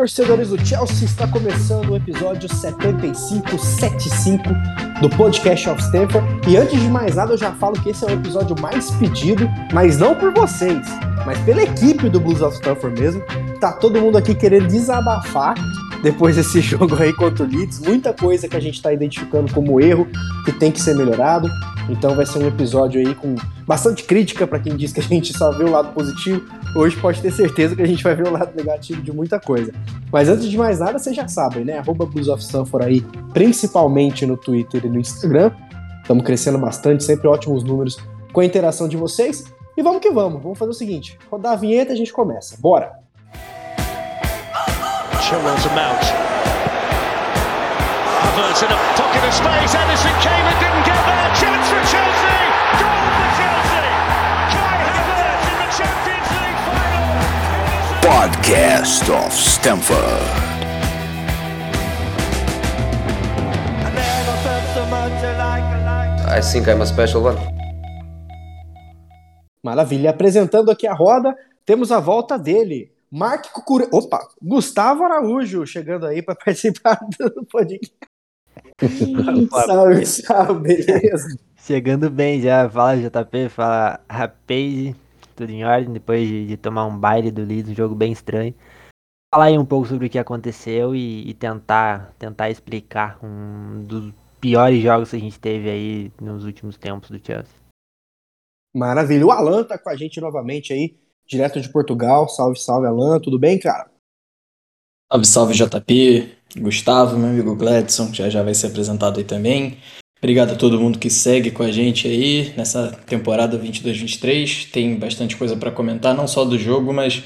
torcedores do Chelsea, está começando o episódio 7575 do podcast of Stanford. E antes de mais nada, eu já falo que esse é o episódio mais pedido, mas não por vocês, mas pela equipe do Blues of Stanford mesmo. Tá todo mundo aqui querendo desabafar depois desse jogo aí contra o Leeds. Muita coisa que a gente está identificando como erro que tem que ser melhorado. Então vai ser um episódio aí com bastante crítica para quem diz que a gente só vê o lado positivo. Hoje pode ter certeza que a gente vai ver o lado negativo de muita coisa. Mas antes de mais nada, vocês já sabem, né? Arroba of Stanford aí, principalmente no Twitter e no Instagram. Estamos crescendo bastante, sempre ótimos números com a interação de vocês. E vamos que vamos, vamos fazer o seguinte: rodar a vinheta e a gente começa. Bora! Chilwell to Mount. Havertz in a pocket of space. Anderson came and didn't get there. Chance for Chelsea. Goal for Chelsea. Kai Havertz in the Champions League final. Podcast of Stamford. I think I'm a special one. Maravilha. Apresentando aqui a roda, temos a volta dele, Mark Cucura... Opa, Gustavo Araújo chegando aí para participar do podcast. salve, salve, beleza? Chegando bem já, fala JP, fala Rapaz, tudo em ordem, depois de, de, tomar um baile do Leeds, um jogo bem estranho. Falar aí um pouco sobre o que aconteceu e, e tentar, tentar explicar um dos piores jogos que a gente teve aí nos últimos tempos do Chelsea. Maravilha, o Alan tá com a gente novamente aí direto de Portugal. Salve, salve, Alan. Tudo bem, cara? Salve, salve, JP. Gustavo, meu amigo Gladson, já já vai ser apresentado aí também. Obrigado a todo mundo que segue com a gente aí nessa temporada 22-23. Tem bastante coisa para comentar, não só do jogo, mas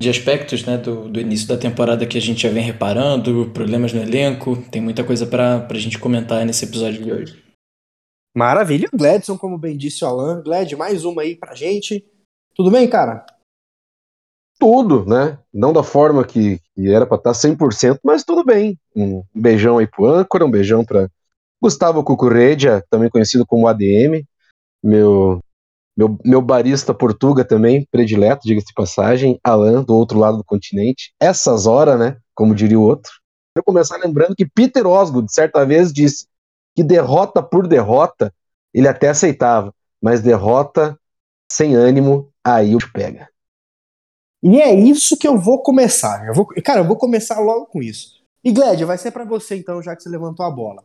de aspectos né, do, do, início da temporada que a gente já vem reparando, problemas no elenco. Tem muita coisa para a gente comentar nesse episódio de hoje. Maravilha. Gladson, como bem disse o Alan. Glad, mais uma aí pra gente. Tudo bem, cara? Tudo, né? Não da forma que, que era para estar 100%, mas tudo bem. Um beijão aí pro âncora, um beijão para Gustavo Cucurredia, também conhecido como ADM, meu, meu, meu barista portuga também, predileto, diga-se de passagem, Alan, do outro lado do continente. Essas horas, né? Como diria o outro. Quero começar lembrando que Peter Osgood, certa vez, disse que derrota por derrota ele até aceitava, mas derrota sem ânimo, aí o pega. E é isso que eu vou começar. Eu vou, cara, eu vou começar logo com isso. E Gled, vai ser para você então, já que você levantou a bola.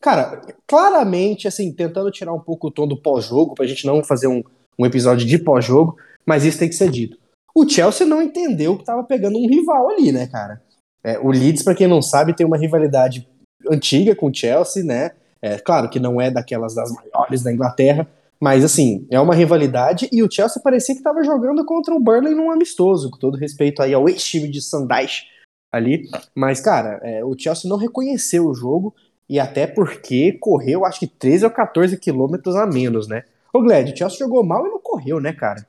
Cara, claramente, assim, tentando tirar um pouco o tom do pós-jogo, pra gente não fazer um, um episódio de pós-jogo, mas isso tem que ser dito. O Chelsea não entendeu que tava pegando um rival ali, né, cara? É, o Leeds, para quem não sabe, tem uma rivalidade antiga com o Chelsea, né? É, claro que não é daquelas das maiores da Inglaterra, mas, assim, é uma rivalidade e o Chelsea parecia que estava jogando contra o Burnley num amistoso, com todo respeito aí ao ex-time de Sandais ali. Mas, cara, é, o Chelsea não reconheceu o jogo e até porque correu, acho que 13 ou 14 quilômetros a menos, né? Ô, Gled, o Chelsea jogou mal e não correu, né, cara?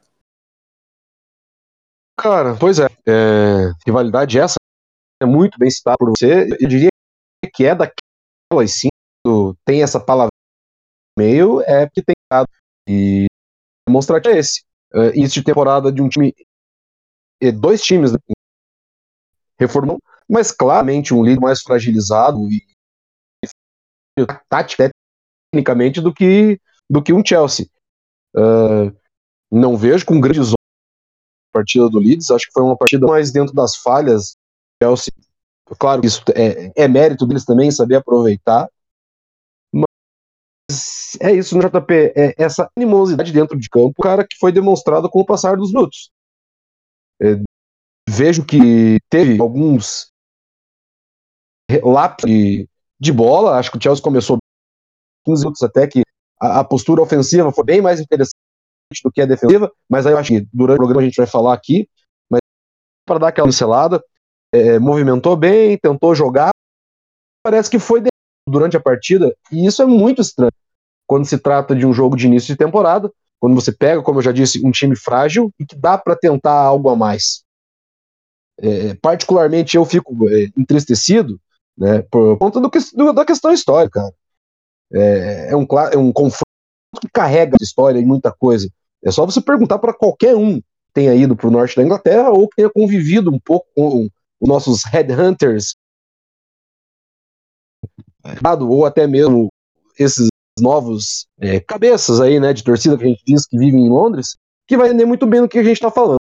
Cara, pois é. é rivalidade essa é muito bem citada por você. Eu diria que é daquelas sim, tem essa palavra meio, é porque tem e mostrar que é esse. Uh, início de temporada de um time, dois times né, reformam, mas claramente um líder mais fragilizado e tática tecnicamente do que do que um Chelsea. Uh, não vejo com grandes a partida do Leeds, acho que foi uma partida mais dentro das falhas. Chelsea, claro que isso é, é mérito deles também saber aproveitar, é isso no JP, é essa animosidade dentro de campo, cara, que foi demonstrado com o passar dos minutos. É, vejo que teve alguns lápis de, de, bola, acho que o Chelsea começou 15 minutos até que a, a, postura ofensiva foi bem mais interessante do que a defensiva, mas aí eu acho que durante o programa a gente vai falar aqui, mas para dar aquela pincelada, é, movimentou bem, tentou jogar, parece que foi durante a partida, e isso é muito estranho quando se trata de um jogo de início de temporada, quando você pega, como eu já disse, um time frágil e que dá para tentar algo a mais. É, particularmente eu fico é, entristecido né, por conta do, do, da questão histórica. É, é, um, é um confronto que carrega história e muita coisa. É só você perguntar para qualquer um que tenha ido para o norte da Inglaterra ou que tenha convivido um pouco com, os nossos headhunters, ou até mesmo esses novos é, cabeças aí, né, de torcida que a gente diz que vivem em Londres, que vai entender muito bem do que a gente está falando.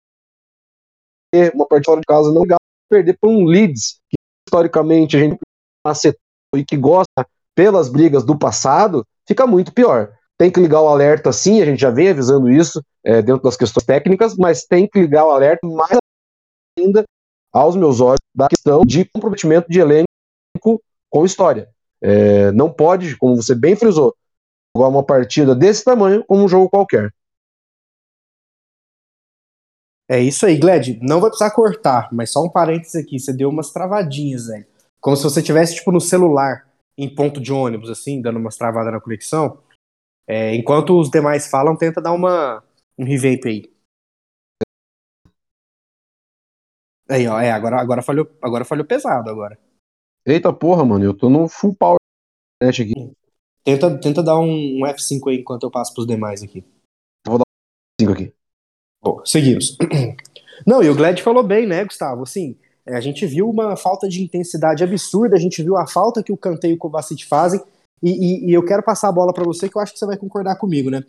Uma partida fora de casa não perder para um Leeds, que historicamente a gente acertou e que gosta pelas brigas do passado, fica muito pior. Tem que ligar o alerta sim, a gente já vem avisando isso é, dentro das questões técnicas, mas tem que ligar o alerta mais ainda aos meus olhos da questão de comprometimento de elenco com história. É, não pode, como você bem frisou, jogar uma partida desse tamanho como um jogo qualquer. É isso aí, Gled. Não vai precisar cortar, mas só um parênteses aqui. Você deu umas travadinhas, velho. Como se você tivesse, tipo, no celular, em ponto de ônibus, assim, dando umas travadas na conexão. É, enquanto os demais falam, tenta dar uma, um revamp aí. Aí, ó, é, agora, agora, falhou, agora falhou pesado agora. Eita porra, mano, eu tô no full power aqui. Tenta, tenta dar um, um F5 aí enquanto eu passo pros demais aqui. Vou dar um F5 aqui. Bom, seguimos. Não, e o Gled falou bem, né, Gustavo? Assim, a gente viu uma falta de intensidade absurda, a gente viu a falta que o Kanté e o Kovacic fazem, e, e, e eu quero passar a bola para você, que eu acho que você vai concordar comigo, né?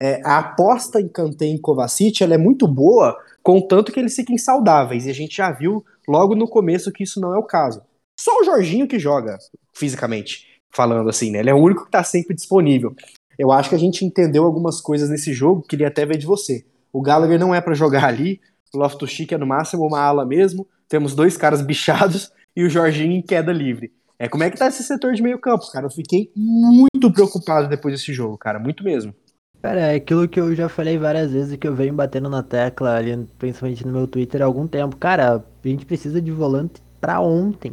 É, a aposta em Kanté e Kovacic ela é muito boa, contanto que eles fiquem saudáveis, e a gente já viu logo no começo que isso não é o caso. Só o Jorginho que joga fisicamente, falando assim, né? Ele é o único que tá sempre disponível. Eu acho que a gente entendeu algumas coisas nesse jogo, queria até ver de você. O Gallagher não é para jogar ali, o Loftus-Cheek é no máximo uma ala mesmo, temos dois caras bichados e o Jorginho em queda livre. É, como é que tá esse setor de meio campo, cara? Eu fiquei muito preocupado depois desse jogo, cara, muito mesmo. Cara, é aquilo que eu já falei várias vezes e que eu venho batendo na tecla ali, principalmente no meu Twitter há algum tempo. Cara, a gente precisa de volante pra ontem.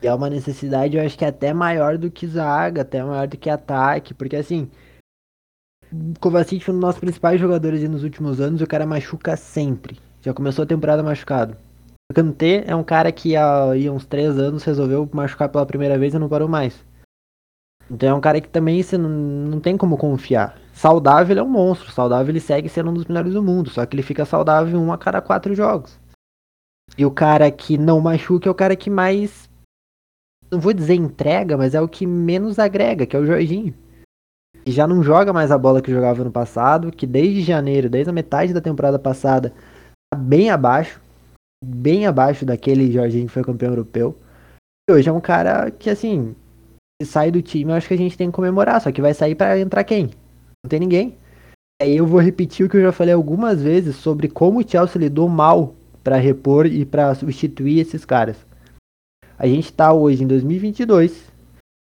E é uma necessidade, eu acho que até maior do que zaga, até maior do que ataque, porque assim, Kovacic foi um dos nossos principais jogadores nos últimos anos o cara machuca sempre. Já começou a temporada machucado. O Kanté é um cara que há, uns 3 anos resolveu machucar pela primeira vez e não parou mais. Então é um cara que também você não, não tem como confiar. Saudável ele é um monstro, saudável ele segue sendo um dos melhores do mundo, só que ele fica saudável um a cada quatro jogos. E o cara que não machuca é o cara que mais. Não vou dizer entrega, mas é o que menos agrega, que é o Jorginho que já não joga mais a bola que jogava no passado, que desde janeiro, desde a metade da temporada passada, tá bem abaixo, bem abaixo daquele Jorginho que foi campeão europeu. E hoje é um cara que, assim, se sai do time, eu acho que a gente tem que comemorar, só que vai sair para entrar quem? Não tem ninguém. Aí eu vou repetir o que eu já falei algumas vezes sobre como o Chelsea lidou mal para repor e para substituir esses caras. A gente tá hoje em 2022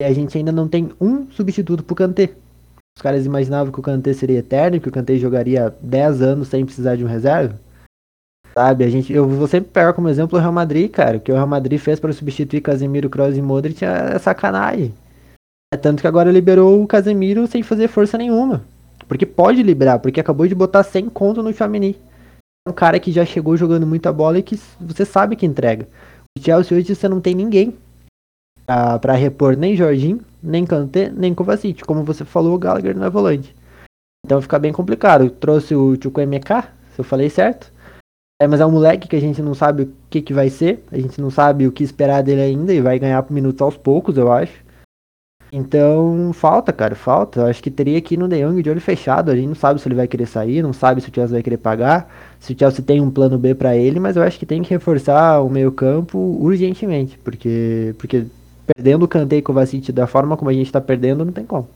e a gente ainda não tem um substituto pro Kanté. Os caras imaginavam que o Kanté seria eterno, que o Kanté jogaria 10 anos sem precisar de um reserva. Sabe, a gente, eu vou sempre pegar como exemplo o Real Madrid, cara. O que o Real Madrid fez para substituir Casemiro, Kroos e Modric é sacanagem. É tanto que agora liberou o Casemiro sem fazer força nenhuma. Porque pode liberar, porque acabou de botar 100 conto no Chamini. É um cara que já chegou jogando muita bola e que você sabe que entrega. Chelsea hoje você não tem ninguém para repor nem Jorginho, nem Kanté, nem Kovacic. Como você falou, o Gallagher não é volante. Então fica bem complicado. Trouxe o MK, se eu falei certo. É, mas é um moleque que a gente não sabe o que, que vai ser. A gente não sabe o que esperar dele ainda e vai ganhar minutos aos poucos, eu acho. Então, falta, cara, falta. Acho que teria que ir no De Jong de olho fechado. A gente não sabe se ele vai querer sair, não sabe se o Chelsea vai querer pagar, se o Chelsea tem um plano B para ele, mas eu acho que tem que reforçar o meio-campo urgentemente, porque porque perdendo o Kanté e Kovacic da forma como a gente tá perdendo, não tem como.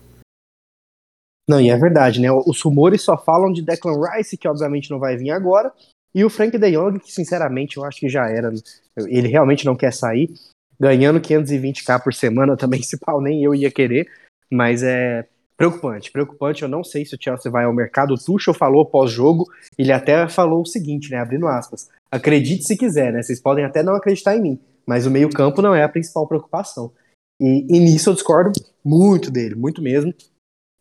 Não, e é verdade, né? Os rumores só falam de Declan Rice, que obviamente não vai vir agora, e o Frank De Jong, que sinceramente eu acho que já era. Ele realmente não quer sair. Ganhando 520k por semana também, se pau, nem eu ia querer. Mas é preocupante, preocupante. Eu não sei se o Chelsea vai ao mercado. O Tuchel falou pós-jogo, ele até falou o seguinte, né? Abrindo aspas. Acredite se quiser, né? Vocês podem até não acreditar em mim mas o meio-campo não é a principal preocupação. E, e, nisso eu discordo muito dele, muito mesmo.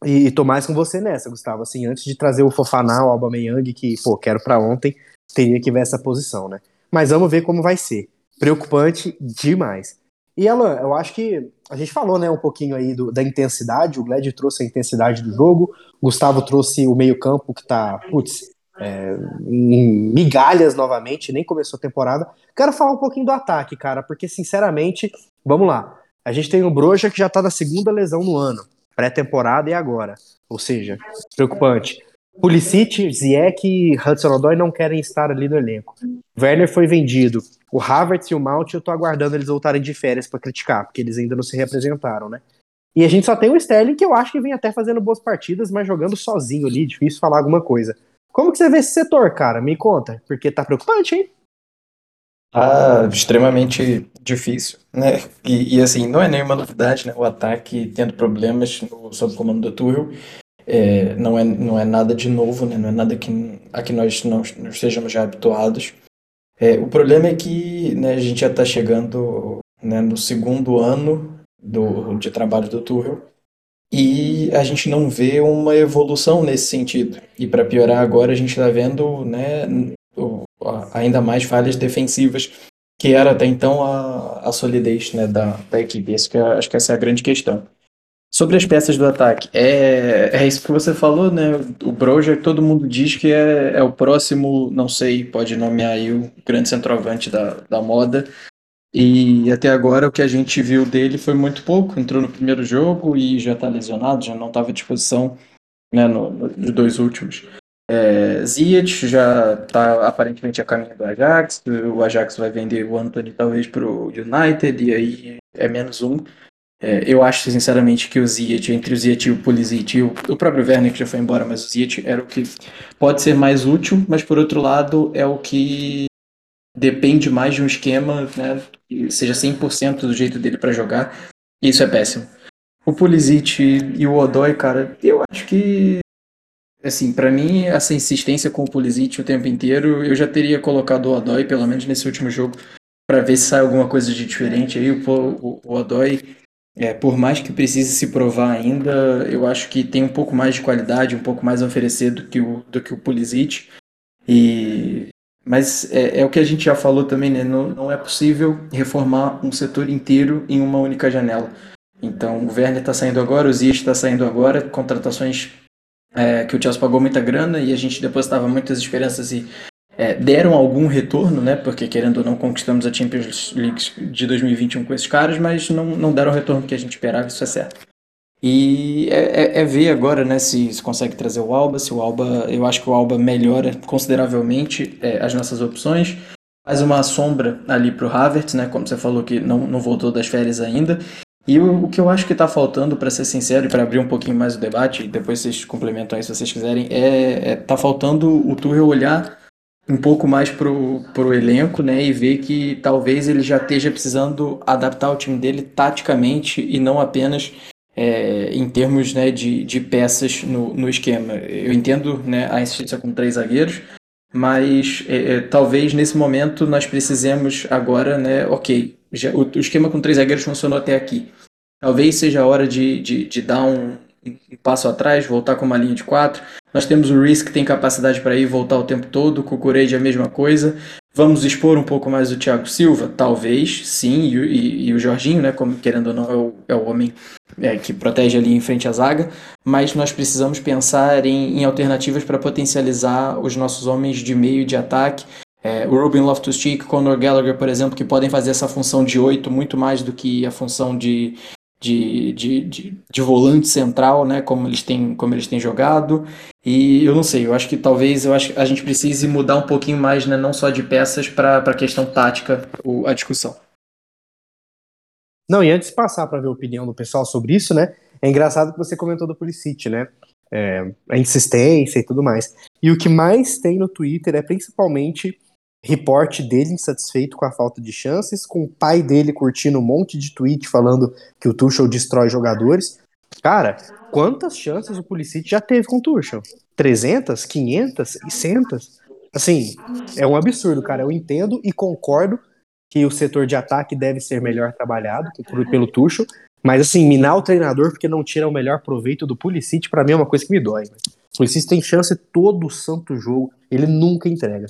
E, e tô mais com você nessa, Gustavo. Assim, antes de trazer o Fofaná, o Aubameyang, que, pô, quero para ontem, teria que ver essa posição, né? Mas vamos ver como vai ser. Preocupante demais. E Alan, eu acho que a gente falou, né, um pouquinho aí do, da intensidade. O Gled trouxe a intensidade do jogo. O Gustavo trouxe o meio-campo que tá, putz, é, em migalhas novamente, nem começou a temporada. Quero falar um pouquinho do ataque, cara, porque sinceramente, vamos lá. A gente tem o Broja que já tá na segunda lesão no ano, pré-temporada e agora. Ou seja, preocupante. Pulisic, Ziyech e Hudson-Odoi não querem estar ali no elenco. Werner foi vendido. O Havertz e o Mount eu tô aguardando eles voltarem de férias para criticar, porque eles ainda não se representaram, né? E a gente só tem o Sterling que eu acho que vem até fazendo boas partidas, mas jogando sozinho ali, difícil falar alguma coisa. Como que você vê esse setor, cara? Me conta, porque tá preocupante, hein? Ah, extremamente difícil, né? E, e, assim, não é nenhuma novidade, né? O ataque tendo problemas no, sob o comando do Tuchel. É, não, é, não é nada de novo, né? Não é nada que, a que nós não, não estejamos já habituados. É, o problema é que né, a gente já está chegando né, no segundo ano do, de trabalho do Tuchel e a gente não vê uma evolução nesse sentido. E para piorar agora, a gente está vendo né, ainda mais falhas defensivas, que era até então a, a solidez né, da, da equipe. Isso que é, acho que essa é a grande questão. Sobre as peças do ataque, é, é isso que você falou, né? O Broja, todo mundo diz que é, é o próximo, não sei, pode nomear aí o grande centroavante da, da moda. E até agora o que a gente viu dele foi muito pouco. Entrou no primeiro jogo e já está lesionado, já não estava à disposição né, no, nos dois últimos. É, Ziyech já está aparentemente a caminho do Ajax. O Ajax vai vender o Anthony talvez para o United e aí é menos um. É, eu acho, sinceramente, que o Ziyech, entre o Ziyech e o Pulisic, e o, o próprio Werner que já foi embora, mas o Ziyech era o que pode ser mais útil, mas por outro lado é o que depende mais de um esquema, né, que seja 100% do jeito dele para jogar, e isso é péssimo. O Pulisic e o Odoi, cara, eu acho que assim, para mim essa insistência com o Pulisic o tempo inteiro, eu já teria colocado o Odoi pelo menos nesse último jogo para ver se sai alguma coisa de diferente aí. O, o, o Odoi é, por mais que precise se provar ainda, eu acho que tem um pouco mais de qualidade, um pouco mais a oferecer do que o, do que o Pulisic. E, mas é, é o que a gente já falou também, né? Não, não é possível reformar um setor inteiro em uma única janela. Então o Werner está saindo agora, o Ziyech está saindo agora, contratações é, que o Chelsea pagou muita grana e a gente depositava muitas esperanças e é, deram algum retorno, né? Porque querendo ou não conquistamos a Champions League de 2021 com esses caras, mas não, não deram o retorno que a gente esperava, isso é certo. E é, é, é, ver agora, né, se, se consegue trazer o Alba, se o Alba, eu acho que o Alba melhora consideravelmente é, as nossas opções, faz uma sombra ali para o Havertz, né, como você falou que não, não voltou das férias ainda. E o, o que eu acho que está faltando, para ser sincero e para abrir um pouquinho mais o debate, e depois vocês complementam aí se vocês quiserem, é, é tá faltando o Tuchel olhar um pouco mais pro, pro elenco, né, e ver que talvez ele já esteja precisando adaptar o time dele taticamente e não apenas é, em termos né, de, de peças no, no esquema. Eu entendo né, a insistência com três zagueiros, mas é, é, talvez nesse momento nós precisemos agora, né, ok, já, o, o, esquema com três zagueiros funcionou até aqui. Talvez seja a hora de, de, de dar um, um passo atrás, voltar com uma linha de quatro. Nós temos o Risk que tem capacidade para ir e voltar o tempo todo, o Cucureide é a mesma coisa. Vamos expor um pouco mais o Thiago Silva? Talvez, sim, e, e, e o Jorginho, né, como querendo ou não, é o, é o homem é, que protege ali em frente à zaga, mas nós precisamos pensar em, em alternativas para potencializar os nossos homens de meio de ataque. É, o Ruben Loftus-Cheek, Conor Gallagher, por exemplo, que podem fazer essa função de 8 muito mais do que a função de, de, de, de, de, volante central, né, como eles têm, como eles têm jogado. E eu não sei, eu acho que talvez eu acho a gente precise mudar um pouquinho mais, né, não só de peças para a questão tática, o, a discussão. Não, e antes de passar para ver a opinião do pessoal sobre isso, né, é engraçado que você comentou do Pulisic, né, é, a insistência e tudo mais. E o que mais tem no Twitter é principalmente reporte dele insatisfeito com a falta de chances, com o pai dele curtindo um monte de tweet falando que o Tuchel destrói jogadores. Cara, quantas chances o Pulisic já teve com o Tuchel? 300, 500, 600? Assim, é um absurdo, cara. Eu entendo e concordo que o setor de ataque deve ser melhor trabalhado pelo Tuchel, mas assim, minar o treinador porque não tira o melhor proveito do Pulisic, para mim é uma coisa que me dói. O Pulisic tem chance todo santo jogo, ele nunca entrega.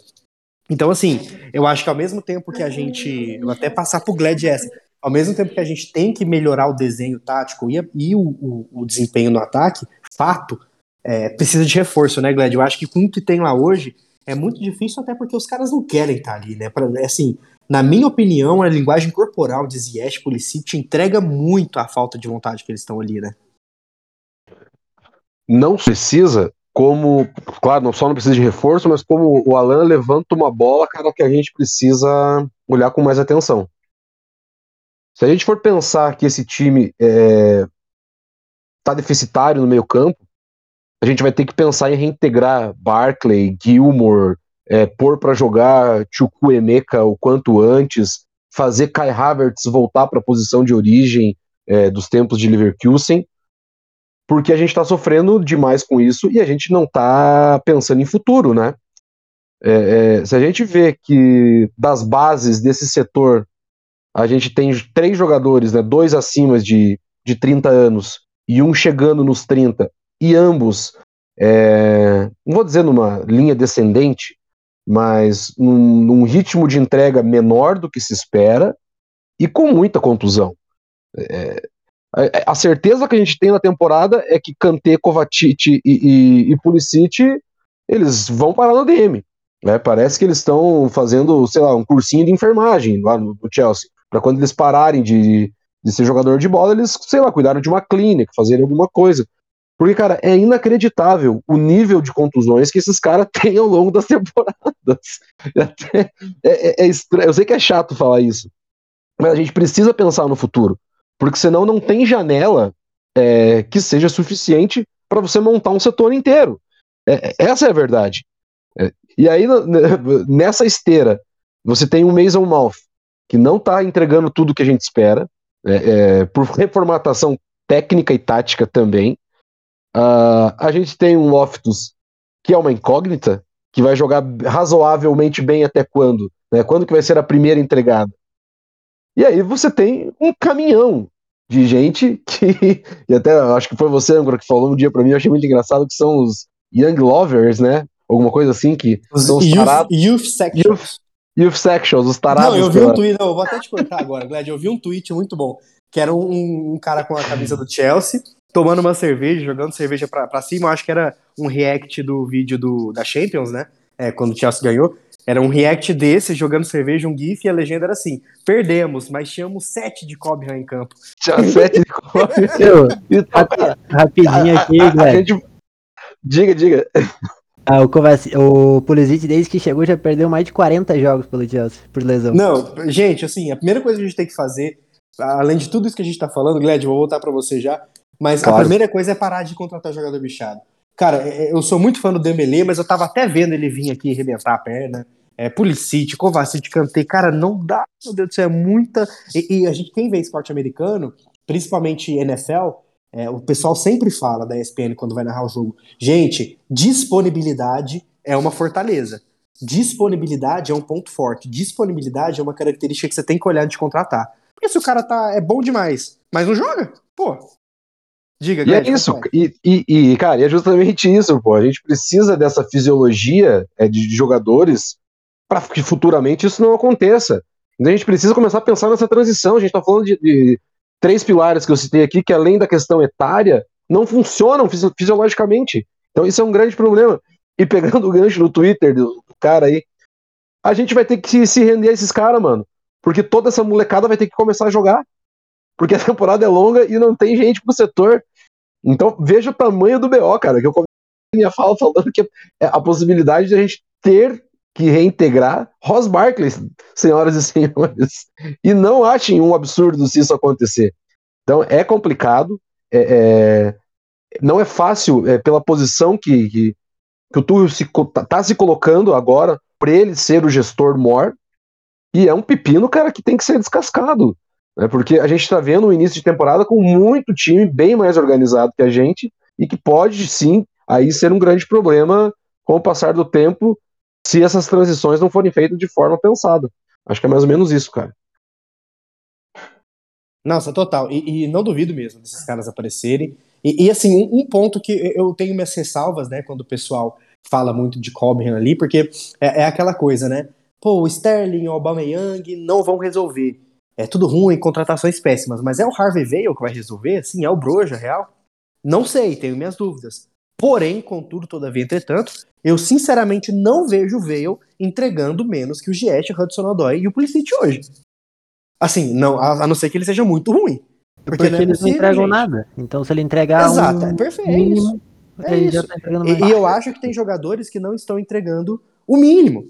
Então, assim, eu acho que ao mesmo tempo que a gente. Eu vou até passar pro Glad essa. Ao mesmo tempo que a gente tem que melhorar o desenho tático e, e o, o, o, desempenho no ataque, fato, é, precisa de reforço, né, Gled? Eu acho que com o que tem lá hoje é muito difícil, até porque os caras não querem estar ali, né? Pra, assim, na minha opinião, a linguagem corporal de Ziyech Pulisic entrega muito a falta de vontade que eles estão ali, né? Não precisa, como, claro, não só não precisa de reforço, mas como o Alan levanta uma bola, cara, que a gente precisa olhar com mais atenção. Se a gente for pensar que esse time é, tá deficitário no meio campo, a gente vai ter que pensar em reintegrar Barclay, Gilmore, é, pôr para jogar Chukwuemeka o quanto antes, fazer Kai Havertz voltar para a posição de origem é, dos tempos de Leverkusen, porque a gente está sofrendo demais com isso e a gente não está pensando em futuro, né? É, é, se a gente vê que das bases desse setor a gente tem três jogadores, né, dois acima de, de 30 anos e um chegando nos 30, e ambos, é, não vou dizer numa linha descendente, mas num, num, ritmo de entrega menor do que se espera e com muita contusão. É, a, a, certeza que a gente tem na temporada é que Kanté, Kovacic e, e, e Pulisic eles vão parar no DM. Né? Parece que eles estão fazendo, sei lá, um cursinho de enfermagem lá no, no Chelsea, para quando eles pararem de, de ser jogador de bola, eles, sei lá, cuidaram de uma clínica, fazerem alguma coisa. Porque, cara, é inacreditável o nível de contusões que esses caras têm ao longo das temporadas. É, é, é, estranho. Eu sei que é chato falar isso, mas a gente precisa pensar no futuro. Porque senão não tem janela é, que seja suficiente para você montar um setor inteiro. É, essa é a verdade. É, e aí, nessa esteira, você tem um Mason Mouth, que não está entregando tudo que a gente espera, é, é, por reformatação técnica e tática também. Uh, a gente tem um Loftus que é uma incógnita, que vai jogar razoavelmente bem até quando? Né? Quando que vai ser a primeira entregada? E aí você tem um caminhão de gente que, e até acho que foi você, Angro, que falou um dia para mim, eu achei muito engraçado, que são os Young Lovers, né? Alguma coisa assim, que os são os youth, tarados. Youth Sections. Youth, youth Sections, os tarados. Não, eu vi um tweet, não, eu vou até te cortar agora, Glad, eu vi um tweet muito bom, que era um, um cara com a camisa do Chelsea, tomando uma cerveja, jogando cerveja pra, pra cima. Eu acho que era um react do vídeo do, da Champions, né? É, quando o Chelsea ganhou. Era um react desse, jogando cerveja, um GIF, e a legenda era assim: perdemos, mas tínhamos sete de Cobham em campo. Tinha sete de Cobham. Rapidinho aqui, velho. Gente... Diga, diga. Ah, o, Kovac, o Pulisic, desde que chegou, já perdeu mais de 40 jogos pelo Chelsea, por lesão. Não, gente, assim, a primeira coisa que a gente tem que fazer além de tudo isso que a gente tá falando, Gled, vou voltar para você já, mas claro. a primeira coisa é parar de contratar jogador bichado. Cara, é, é, eu sou muito fã do Dembélé, mas eu tava até vendo ele vir aqui arrebentar a perna. É, Pulisic, Kovacic, Kanté, cara, não dá, meu Deus do céu, é muita... E, e a gente, quem vê esporte americano, principalmente NFL, é, o pessoal sempre fala da ESPN quando vai narrar o jogo, gente, disponibilidade é uma fortaleza. Disponibilidade é um ponto forte. Disponibilidade é uma característica que você tem que olhar de contratar. Porque se o cara tá, é bom demais, mas não joga, pô. Diga, E é isso, e, e, e, cara, é justamente isso, pô. A gente precisa dessa fisiologia é, de, de jogadores para que futuramente isso não aconteça. Então a gente precisa começar a pensar nessa transição. A gente tá falando de, de três pilares que eu citei aqui, que além da questão etária, não funcionam fisiologicamente. Então isso é um grande problema. E pegando o gancho no Twitter do, do cara aí, a gente vai ter que se render a esses caras, mano. Porque toda essa molecada vai ter que começar a jogar. Porque a temporada é longa e não tem gente pro setor. Então veja o tamanho do BO, cara. Que eu comecei minha fala falando que é a possibilidade de a gente ter que reintegrar Ross Barkley, senhoras e senhores. E não achem um absurdo se isso acontecer. Então é complicado, é, é, não é fácil é, pela posição que, que, que o Túlio está tá se colocando agora, por ele ser o gestor maior, e é um pepino, cara, que tem que ser descascado. Né? Porque a gente está vendo um início de temporada com muito time bem mais organizado que a gente e que pode sim aí ser um grande problema com o passar do tempo se essas transições não forem feitas de forma pensada. Acho que é mais ou menos isso, cara. Nossa, total. E, e não duvido mesmo desses caras aparecerem. E, e assim, um, um, ponto que eu tenho minhas ressalvas, né, quando o pessoal fala muito de Cobham ali, porque é, é aquela coisa, né? pô, o Sterling, o Aubameyang não vão resolver. É tudo ruim, contratações péssimas, mas é o Harvey Veil que vai resolver? Sim, é o Broja, real? Não sei, tenho minhas dúvidas. Porém, contudo, todavia, entretanto, eu sinceramente não vejo o Vale entregando menos que o Giet, o Hudson Odoi e o Pulisic hoje. Assim, não, a, a não ser que ele seja muito ruim. Porque, Porque não é eles não entregam gente. nada. Então, se ele entregar Exato, um é perfeito. mínimo, É ele já isso. tá E, e eu acho que tem jogadores que não estão entregando o mínimo.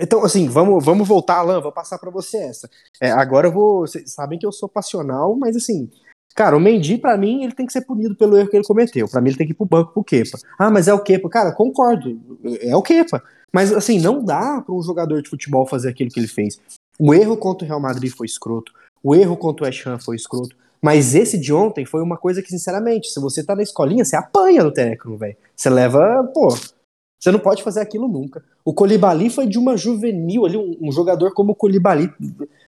Então, assim, vamos, vamos voltar, Alan, vou passar pra você essa. É, agora eu vou. Vocês sabem que eu sou passional, mas assim. Cara, o Mendy, pra mim, ele tem que ser punido pelo erro que ele cometeu. Pra mim, ele tem que ir pro banco pro Kepa. Ah, mas é o Kepa. Cara, concordo. É o Kepa. Mas, assim, não dá pra um jogador de futebol fazer aquilo que ele fez. O erro contra o Real Madrid foi escroto. O erro contra o West Ham foi escroto. Mas esse de ontem foi uma coisa que, sinceramente, se você tá na escolinha, você apanha do técnico, velho. Você leva, pô. Você não pode fazer aquilo nunca. O Colibali foi de uma juvenil ali, um, um jogador como o Colibali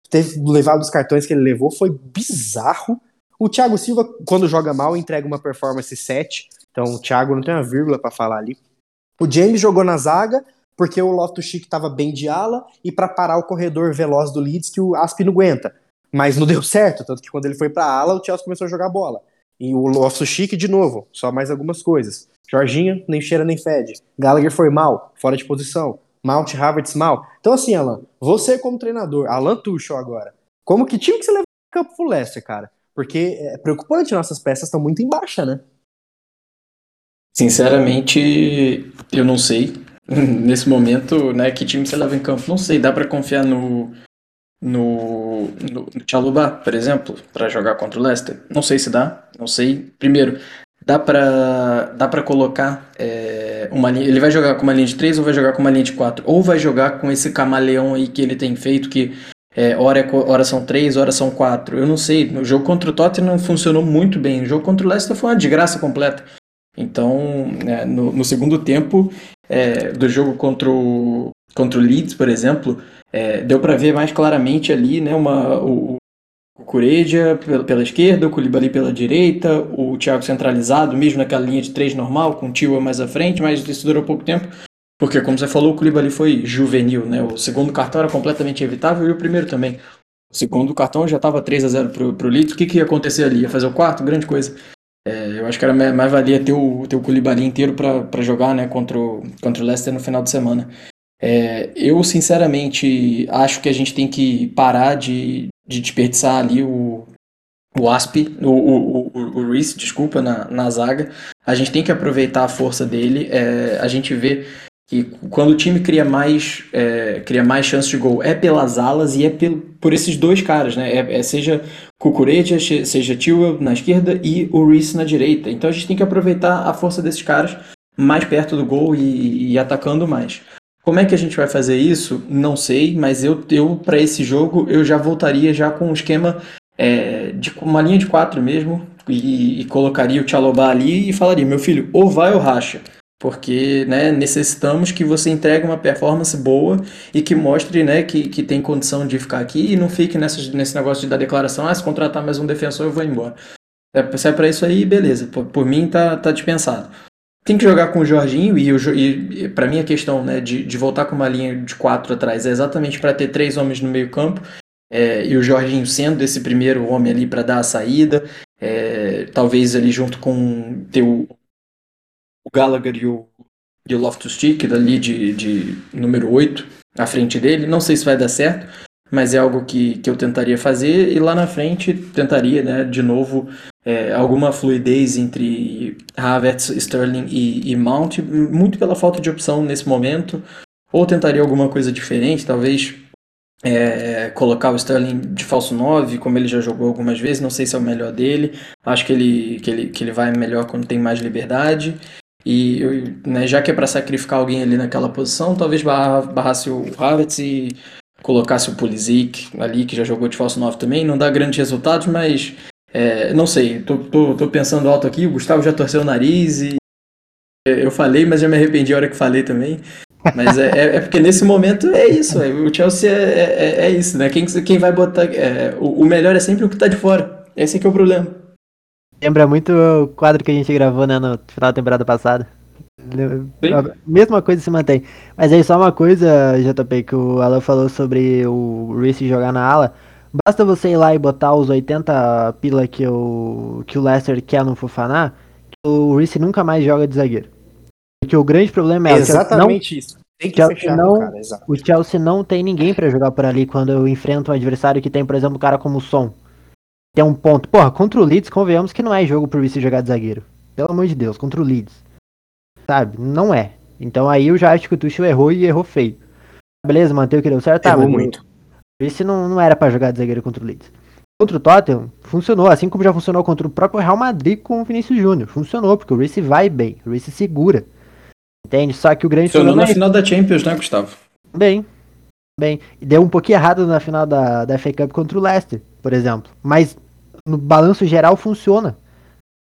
teve levado os cartões que ele levou, foi bizarro. O Thiago Silva, quando joga mal, entrega uma performance 7. Então o Thiago não tem uma vírgula pra falar ali. O James jogou na zaga porque o Loftus-Cheek tava bem de ala e pra parar o corredor veloz do Leeds que o Asp não aguenta. Mas não deu certo, tanto que quando ele foi pra ala, o Chelsea começou a jogar bola. E o Loftus-Cheek de novo, só mais algumas coisas. Jorginho, nem cheira nem fede. Gallagher foi mal, fora de posição. Mount Havertz mal. Então assim, Alan, você como treinador, Alan Tuchel agora, como que time que você leva em campo pro Leicester, cara? Porque é preocupante, nossas peças estão muito em baixa, né? Sinceramente, eu não sei. Nesse momento, né, que time você leva em campo? Não sei. Dá pra confiar no no, no, Chalobah, por exemplo, pra jogar contra o Leicester? Não sei se dá. Não sei. Primeiro, dá pra dá para colocar é, uma linha. Ele vai jogar com uma linha de 3 ou vai jogar com uma linha de 4? Ou vai jogar com esse camaleão aí que ele tem feito que é, hora, é hora são 3, hora são 4. Eu não sei. No jogo contra o Tottenham funcionou muito bem. No jogo contra o Leicester foi uma desgraça completa. Então, é, no, no segundo tempo é, do jogo contra o, contra o Leeds, por exemplo, é, deu para ver mais claramente ali né, uma, o, o Cureja pela, pela esquerda, o Koulibaly pela direita, o Thiago centralizado, mesmo naquela linha de três normal, com o Tio mais à frente, mas isso durou pouco tempo. Porque, como você falou, o Koulibaly foi juvenil, né? O segundo cartão era completamente evitável e o primeiro também. O segundo cartão já estava 3 a 0 pro, pro Leeds. O que, que ia acontecer ali? Ia fazer o quarto? Grande coisa. É, eu acho que era mais, mais valia ter o, ter o Koulibaly inteiro para jogar né, contra, o, contra o Leicester no final de semana. É, eu, sinceramente, acho que a gente tem que parar de, de desperdiçar ali o, o Asp, o, o, o, o Reece, desculpa, na, na zaga. A gente tem que aproveitar a força dele. É, a gente vê que quando o time cria mais, é, cria mais chances de gol é pelas alas e é pelo, por esses dois caras, né? É, é seja Cucureja, seja Tio na esquerda e o Reece na direita. Então a gente tem que aproveitar a força desses caras mais perto do gol e, e atacando mais. Como é que a gente vai fazer isso? Não sei, mas eu, eu para esse jogo eu já voltaria já com um esquema é, de uma linha de quatro mesmo e, e colocaria o Chalobah ali e falaria, meu filho, ou vai ou racha. Porque né, necessitamos que você entregue uma performance boa e que mostre né, que, que tem condição de ficar aqui e não fique nessa, nesse negócio de dar declaração, ah, se contratar mais um defensor eu vou embora. É, se é pra isso aí, beleza. Por, por mim tá, tá dispensado. Tem que jogar com o Jorginho e, e para mim a questão né, de, de voltar com uma linha de quatro atrás é exatamente para ter três homens no meio campo é, e o Jorginho sendo esse primeiro homem ali para dar a saída, é, talvez ali junto com ter o, o Gallagher e o, e o Loftus-Cheek ali de, de número 8 à frente dele. Não sei se vai dar certo, mas é algo que, que eu tentaria fazer e lá na frente tentaria, né, de novo, é, alguma fluidez entre Havertz, Sterling e, e Mount, muito pela falta de opção nesse momento, ou tentaria alguma coisa diferente, talvez é, colocar o Sterling de falso 9, como ele já jogou algumas vezes, não sei se é o melhor dele, acho que ele, que ele, que ele vai melhor quando tem mais liberdade, e né, já que é para sacrificar alguém ali naquela posição, talvez barra, barrasse o Havertz e colocasse o Pulisic ali, que já jogou de falso 9 também, não dá grandes resultados, mas é, não sei, tô, tô, tô, pensando alto aqui, o Gustavo já torceu o nariz e eu falei, mas já me arrependi a hora que falei também. Mas é, é, é porque nesse momento é isso, é, o Chelsea é, é, é, isso, né? Quem, quem vai botar. o, o, melhor é sempre o que tá de fora. Esse é o problema. Lembra muito o quadro que a gente gravou né, no final da temporada passada. Sim. A mesma coisa se mantém. Mas aí só uma coisa, JP, que o Alan falou sobre o Reece jogar na ala. Basta você ir lá e botar os 80 pila que o, que o Leicester quer no Fofaná, que o Reese nunca mais joga de zagueiro. Porque o grande problema é Chelsea não, Exatamente isso. Tem que Chelsea fechar não- o cara, exato. o Chelsea não tem ninguém pra jogar por ali quando eu enfrento um adversário que tem, por exemplo, um cara como o Son. Tem um ponto. Porra, contra o Leeds, convenhamos que não é jogo pro Reese jogar de zagueiro. Pelo amor de Deus, contra o Leeds. Sabe? Não é. Então aí eu já acho que o Tuchel errou e errou feio. Beleza, manteve o que deu certo? Tá, Errou muito. O Reese não, não era pra jogar de zagueiro contra o Leeds. Contra o Tottenham, funcionou, assim como já funcionou contra o próprio Real Madrid com o Vinícius Júnior. Funcionou, porque o Reese vai bem, o Reese segura. Entende? Só que o grande Funcionou problema na é final da Champions, né, Gustavo? Bem, bem. E Deu um pouquinho errado na final da, da FA Cup contra o Leicester, por exemplo. Mas no balanço geral funciona.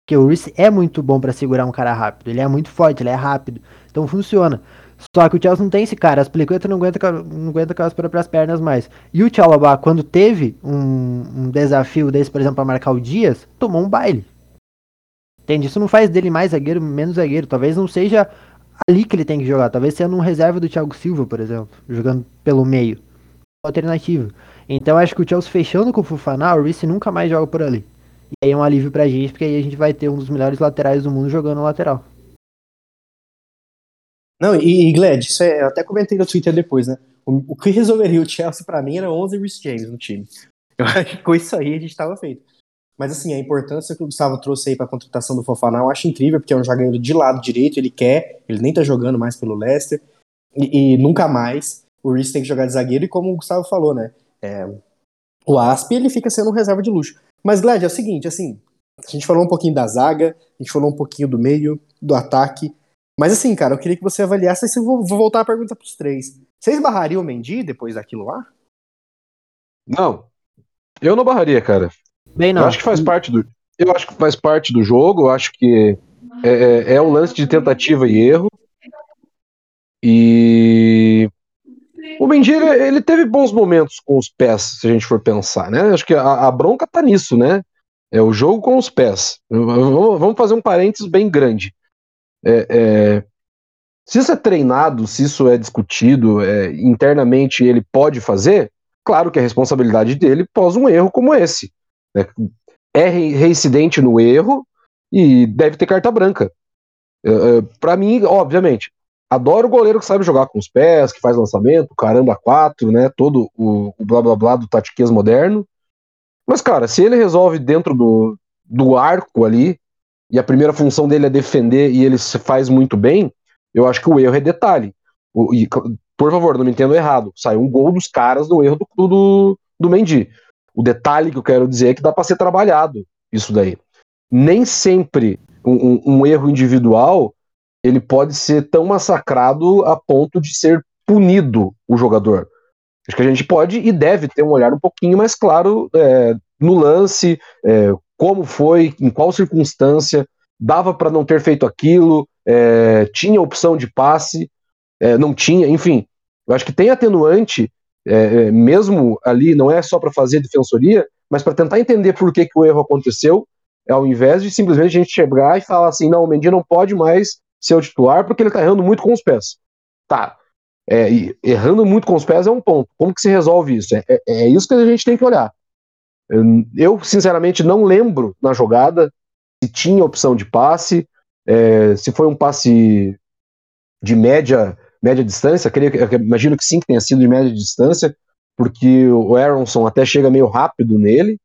Porque o Reece é muito bom pra segurar um cara rápido. Ele é muito forte, ele é rápido. Então funciona. Só que o Chelsea não tem esse cara. As Pliqueta não aguenta, não aguenta com as próprias pernas mais. E o Chalobah, quando teve um, um desafio desse, por exemplo, pra marcar o Dias, tomou um baile. Entende? Isso não faz dele mais zagueiro, menos zagueiro. Talvez não seja ali que ele tem que jogar. Talvez sendo um reserva do Thiago Silva, por exemplo, jogando pelo meio. Alternativa. Então acho que o Chelsea fechando com o Fofana, o Reece nunca mais joga por ali. E aí é um alívio pra gente, porque aí a gente vai ter um dos melhores laterais do mundo jogando lateral. Não, e, e Gled, isso é, eu até comentei no Twitter depois, né? O, o que resolveria o Chelsea pra mim era 11 Rhys James no time. Eu acho que com isso aí a gente tava feito. Mas assim, a importância que o Gustavo trouxe aí pra contratação do Fofana eu acho incrível, porque é um jogador de lado direito, ele quer, ele nem tá jogando mais pelo Leicester, e, e nunca mais o Reece tem que jogar de zagueiro, e como o Gustavo falou, né? é, o Asp ele fica sendo um reserva de luxo. Mas, Gled, é o seguinte, assim, a gente falou um pouquinho da zaga, a gente falou um pouquinho do meio, do ataque, mas assim, cara, eu queria que você avaliasse, se eu vou, vou voltar a pergunta pros três. Vocês barrariam o Mendy depois daquilo lá? Não. Eu não barraria, cara. Bem, não. Eu acho que faz parte do. Eu acho que faz parte do jogo. Eu acho que é, é, é um lance de tentativa e erro. E o Mendy ele, teve bons momentos com os pés, se a gente for pensar, né? Acho que a, a bronca tá nisso, né? É o jogo com os pés. Vamos vamos fazer um parênteses bem grande. É, é, se isso é treinado, se isso é discutido, é, internamente ele pode fazer, claro que a responsabilidade dele pós um erro como esse. né? É re- reincidente no erro e deve ter carta branca. Para mim, obviamente, adoro o goleiro que sabe jogar com os pés, que faz lançamento, caramba, quatro, né? Todo o, o blá blá blá do tatiquês moderno. Mas, cara, se ele resolve dentro do, do arco ali, e a primeira função dele é defender e ele se faz muito bem, eu acho que o erro é detalhe. O- e, por favor, não me entendo errado. Saiu um gol dos caras no erro do, do, do Mendy. O detalhe que eu quero dizer é que dá para ser trabalhado isso daí. Nem sempre um, um- um erro individual ele pode ser tão massacrado a ponto de ser punido o jogador. Acho que a gente pode e deve ter um olhar um pouquinho mais claro é, no lance, é, como foi, em qual circunstância, dava para não ter feito aquilo, é, tinha opção de passe, é, não tinha, enfim. Eu acho que tem atenuante, é, é, mesmo ali, não é só para fazer defensoria, mas para tentar entender por que, que o erro aconteceu, ao invés de simplesmente a gente chegar e falar assim: não, o Mendy não pode mais ser o titular porque ele tá errando muito com os pés. Tá. É, errando muito com os pés é um ponto. Como que se resolve isso? É- é isso que a gente tem que olhar. Eu, sinceramente, não lembro na jogada se tinha opção de passe, é, se foi um passe de média, média distância. Creio, imagino que sim, que tenha sido de média distância, porque o Aronson até chega meio rápido nele.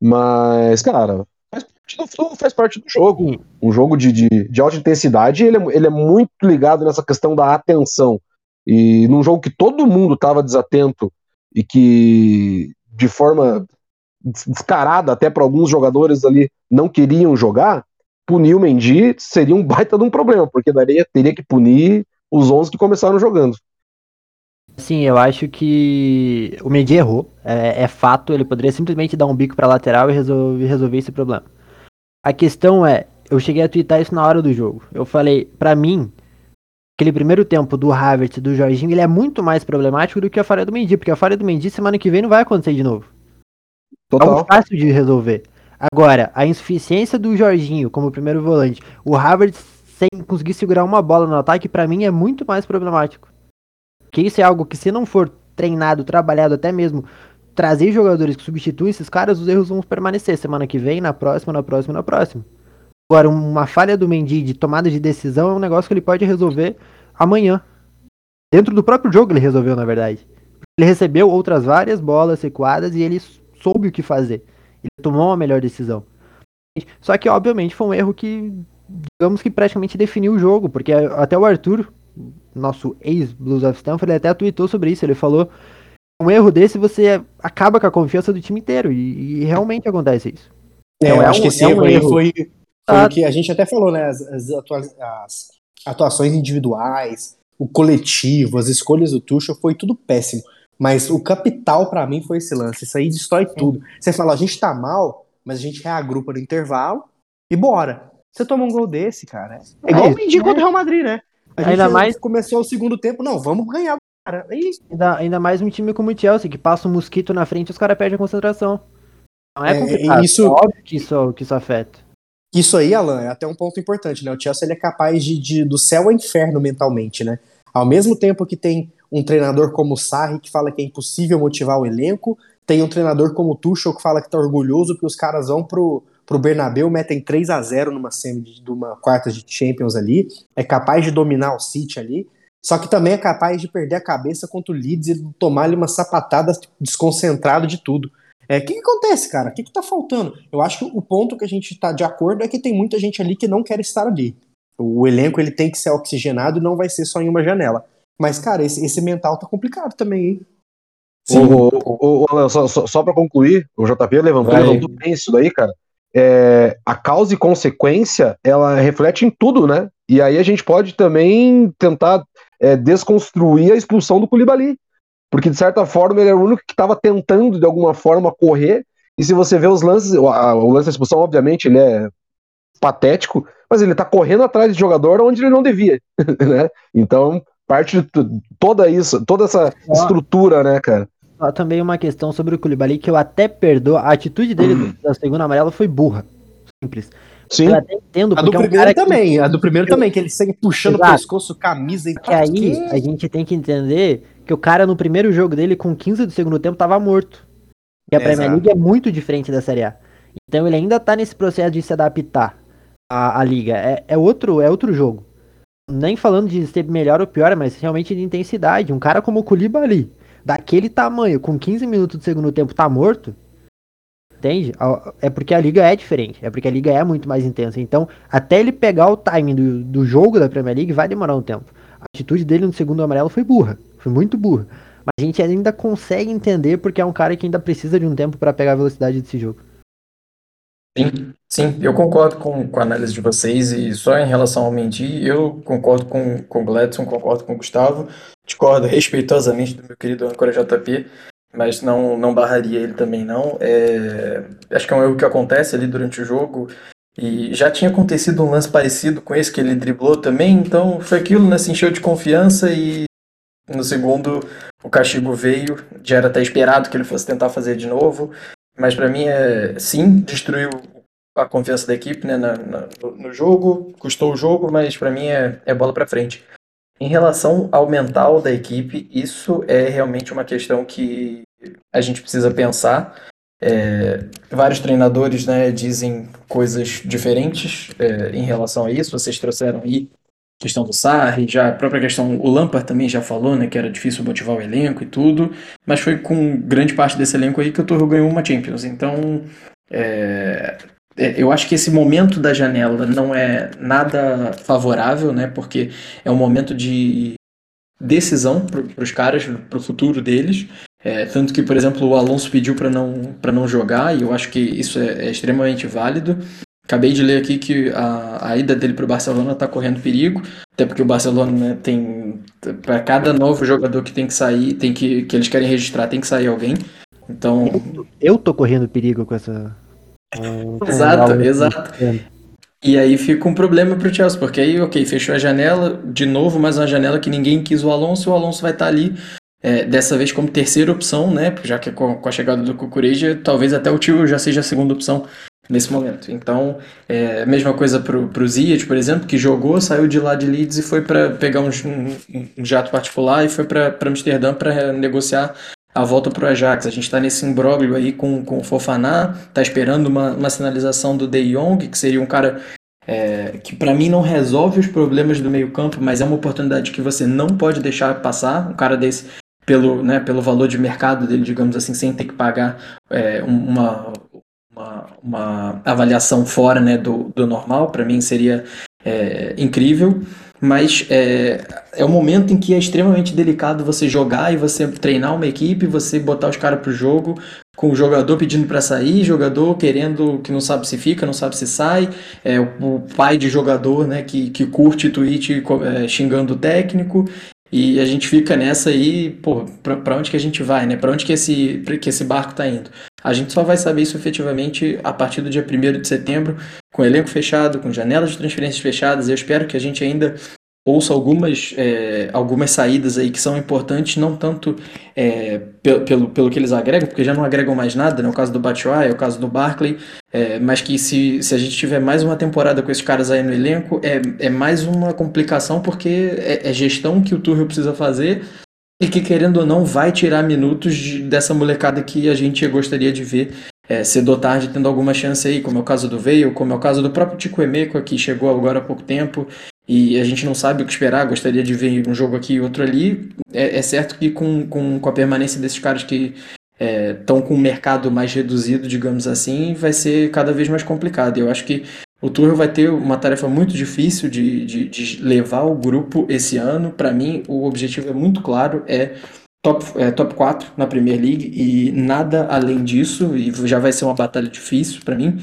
Mas, cara, faz parte do, faz parte do jogo. Um jogo de, de, de alta intensidade, ele é, ele é muito ligado nessa questão da atenção. E num jogo que todo mundo estava desatento e que de forma des- descarada, até para alguns jogadores ali não queriam jogar, punir o Mendy seria um baita de um problema, porque daria, teria que punir os 11 que começaram jogando. Sim, eu acho que o Mendy errou. É, é fato, ele poderia simplesmente dar um bico pra lateral e resolver, resolver esse problema. A questão é, eu cheguei a twittar isso na hora do jogo. Eu falei, pra mim, aquele primeiro tempo do Havertz do Jorginho, ele é muito mais problemático do que a falha do Mendy, porque a falha do Mendy semana que vem não vai acontecer de novo. É Total. algo fácil de resolver. Agora, a insuficiência do Jorginho como primeiro volante, o Havertz sem conseguir segurar uma bola no ataque, pra mim é muito mais problemático. Porque isso é algo que se não for treinado, trabalhado, até mesmo trazer jogadores que substituem esses caras, os erros vão permanecer semana que vem, na próxima, na próxima, na próxima. Agora, uma falha do Mendy de tomada de decisão é um negócio que ele pode resolver amanhã. Dentro do próprio jogo ele resolveu, na verdade. Ele recebeu outras várias bolas recuadas e ele soube o que fazer. Ele tomou uma melhor decisão. Só que, obviamente, foi um erro que, digamos que praticamente definiu o jogo, porque até o Arthur, nosso ex-Blues of Stanford, ele até tweetou sobre isso. Ele falou: um erro desse você acaba com a confiança do time inteiro, e, e realmente acontece isso. É, então, eu é acho um, que esse é erro, um erro foi, foi ah, o que a gente até falou, né? As, as, atua as atuações individuais, o coletivo, as escolhas do Tuchel, foi tudo péssimo. Mas o capital para mim foi esse lance. Isso aí destrói tudo. Você fala, a gente tá mal, mas a gente reagrupa no intervalo e bora. Você toma um gol desse, cara. É igual é, o Mendy contra o Real Madrid, né? A gente ainda mais começou o segundo tempo, não, vamos ganhar, cara. E... Ainda, ainda mais um time como o Chelsea, que passa um mosquito na frente e os caras perdem a concentração. Não é, é complicado. Isso... É óbvio que isso, que isso afeta. Isso aí, Alan, é até um ponto importante, né? O Chelsea ele é capaz de, de do céu ao inferno mentalmente, né? Ao mesmo tempo que tem um treinador como o Sarri que fala que é impossível motivar o elenco, tem um treinador como o Tuchel que fala que tá orgulhoso porque os caras vão pro, pro Bernabéu, metem 3 a 0 numa semi de uma quarta de Champions ali, é capaz de dominar o City ali, só que também é capaz de perder a cabeça contra o Leeds e tomar-lhe uma sapatada desconcentrado de tudo. O é, que, que, acontece, cara? O que, que tá faltando? Eu acho que o ponto que a gente tá de acordo é que tem muita gente ali que não quer estar ali. O elenco ele tem que ser oxigenado e não vai ser só em uma janela. Mas, cara, esse, esse mental tá complicado também, hein? Sim. O, o, o, só, só, só para concluir, o JP levantou, levantou bem isso daí, cara. É, a causa e consequência, ela reflete em tudo, né? E aí a gente pode também tentar é, desconstruir a expulsão do Koulibaly. Porque, de certa forma, ele era o único que estava tentando, de alguma forma, correr. E se você vê os lances, o, a, o lance da expulsão, obviamente, ele é patético, mas ele está correndo atrás de jogador onde ele não devia, né? Então, parte de toda isso, toda essa estrutura, né, cara? Também uma questão sobre o Koulibaly que eu até perdoo. A atitude dele hum. da segunda amarela foi burra. Simples. Sim. Eu até entendo, a do é um primeiro também, que... a do primeiro também, que ele segue puxando Exato. o pescoço, camisa e que aí a gente tem que entender que o cara no primeiro jogo dele, com 15 do segundo tempo, tava morto. E a Premier League é muito diferente da Série A. Então ele ainda tá nesse processo de se adaptar à, à liga. É, é, outro, é outro jogo. Nem falando de ser melhor ou pior, mas realmente de intensidade. Um cara como o Koulibaly, daquele tamanho, com 15 minutos do segundo tempo, tá morto. Entende? É porque a liga é diferente. É porque a liga é muito mais intensa. Então, até ele pegar o timing do, do jogo da Premier League, vai demorar um tempo. A atitude dele no segundo amarelo foi burra. Foi muito burra. Mas a gente ainda consegue entender porque é um cara que ainda precisa de um tempo para pegar a velocidade desse jogo. Sim, sim, eu concordo com, com a análise de vocês e só em relação ao Mendy, eu concordo com, com o Gladson, concordo com o Gustavo, discordo respeitosamente do meu querido âncora JP, mas não, não barraria ele também não. É, acho que é um erro que acontece ali durante o jogo e já tinha acontecido um lance parecido com esse que ele driblou também, então foi aquilo, né, se encheu de confiança e no segundo, o castigo veio, já era até esperado que ele fosse tentar fazer de novo, mas para mim é sim, destruiu a confiança da equipe né, na, na, no jogo, custou o jogo, mas para mim é, é bola para frente. Em relação ao mental da equipe, isso é realmente uma questão que a gente precisa pensar. É, vários treinadores né, dizem coisas diferentes é, em relação a isso. Vocês trouxeram aí questão do Sarri, já a própria questão, o Lampard também já falou, né, que era difícil motivar o elenco e tudo, mas foi com grande parte desse elenco aí que o Torre ganhou uma Champions. Então, é, é, eu acho que esse momento da janela não é nada favorável, né, porque é um momento de decisão para os caras, para o futuro deles. É, tanto que, por exemplo, o Alonso pediu para não, não jogar, e eu acho que isso é, é extremamente válido. Acabei de ler aqui que a, a ida dele para o Barcelona está correndo perigo, até porque o Barcelona né, tem para cada novo jogador que tem que sair, tem que que eles querem registrar, tem que sair alguém. Então eu, tô correndo perigo com essa. exato, exato. E aí fica um problema para o Chelsea, porque aí, ok, fechou a janela, de novo, mais uma janela que ninguém quis o Alonso, e o Alonso vai estar tá ali, é, dessa vez como terceira opção, né? Já que com, com a chegada do Cucureja, talvez até o Tio já seja a segunda opção nesse momento. Então, é, mesma coisa para o Ziyech, por exemplo, que jogou, saiu de lá de Leeds e foi para pegar um, um, um, jato particular e foi para Amsterdã para negociar a volta para o Ajax. A gente está nesse imbróglio aí com, com o Fofaná, está esperando uma, uma sinalização do De Jong, que seria um cara é, que para mim não resolve os problemas do meio campo, mas é uma oportunidade que você não pode deixar passar. Um cara desse, pelo, né, pelo valor de mercado dele, digamos assim, sem ter que pagar é, uma, uma, uma, avaliação fora né, do, do normal, para mim seria é, incrível. Mas é, é um momento em que é extremamente delicado você jogar e você treinar uma equipe, você botar os caras pro jogo, com o jogador pedindo para sair, jogador querendo que não sabe se fica, não sabe se sai, é, o, pai de jogador né, que, que curte tweet é, xingando o técnico, e a gente fica nessa aí, pô, pra, pra onde que a gente vai, né? Pra onde que esse, que esse barco tá indo? A gente só vai saber isso efetivamente a partir do dia 1 de setembro, com elenco fechado, com janelas de transferências fechadas. Eu espero que a gente ainda ouça algumas, é, algumas saídas aí que são importantes, não tanto é, pelo, pelo, pelo que eles agregam, porque já não agregam mais nada, né? o caso do Batshuayi, é o caso do Barkley, é, mas que se, se a gente tiver mais uma temporada com esses caras aí no elenco, é, é mais uma complicação, porque é, é gestão que o Tuchel precisa fazer e que, querendo ou não, vai tirar minutos de, dessa molecada que a gente gostaria de ver é, cedo ou tarde tendo alguma chance aí, como é o caso do Veio, como é o caso do próprio Tico Emeco, que chegou agora há pouco tempo, e a gente não sabe o que esperar, gostaria de ver um jogo aqui e outro ali. É, é, certo que com, com, com a permanência desses caras que estão é, com o mercado mais reduzido, digamos assim, vai ser cada vez mais complicado. Eu acho que o Tuchel vai ter uma tarefa muito difícil de, de, de levar o grupo esse ano. Para mim, o objetivo é muito claro, é top, é top 4 na Premier League e nada além disso, e já vai ser uma batalha difícil para mim.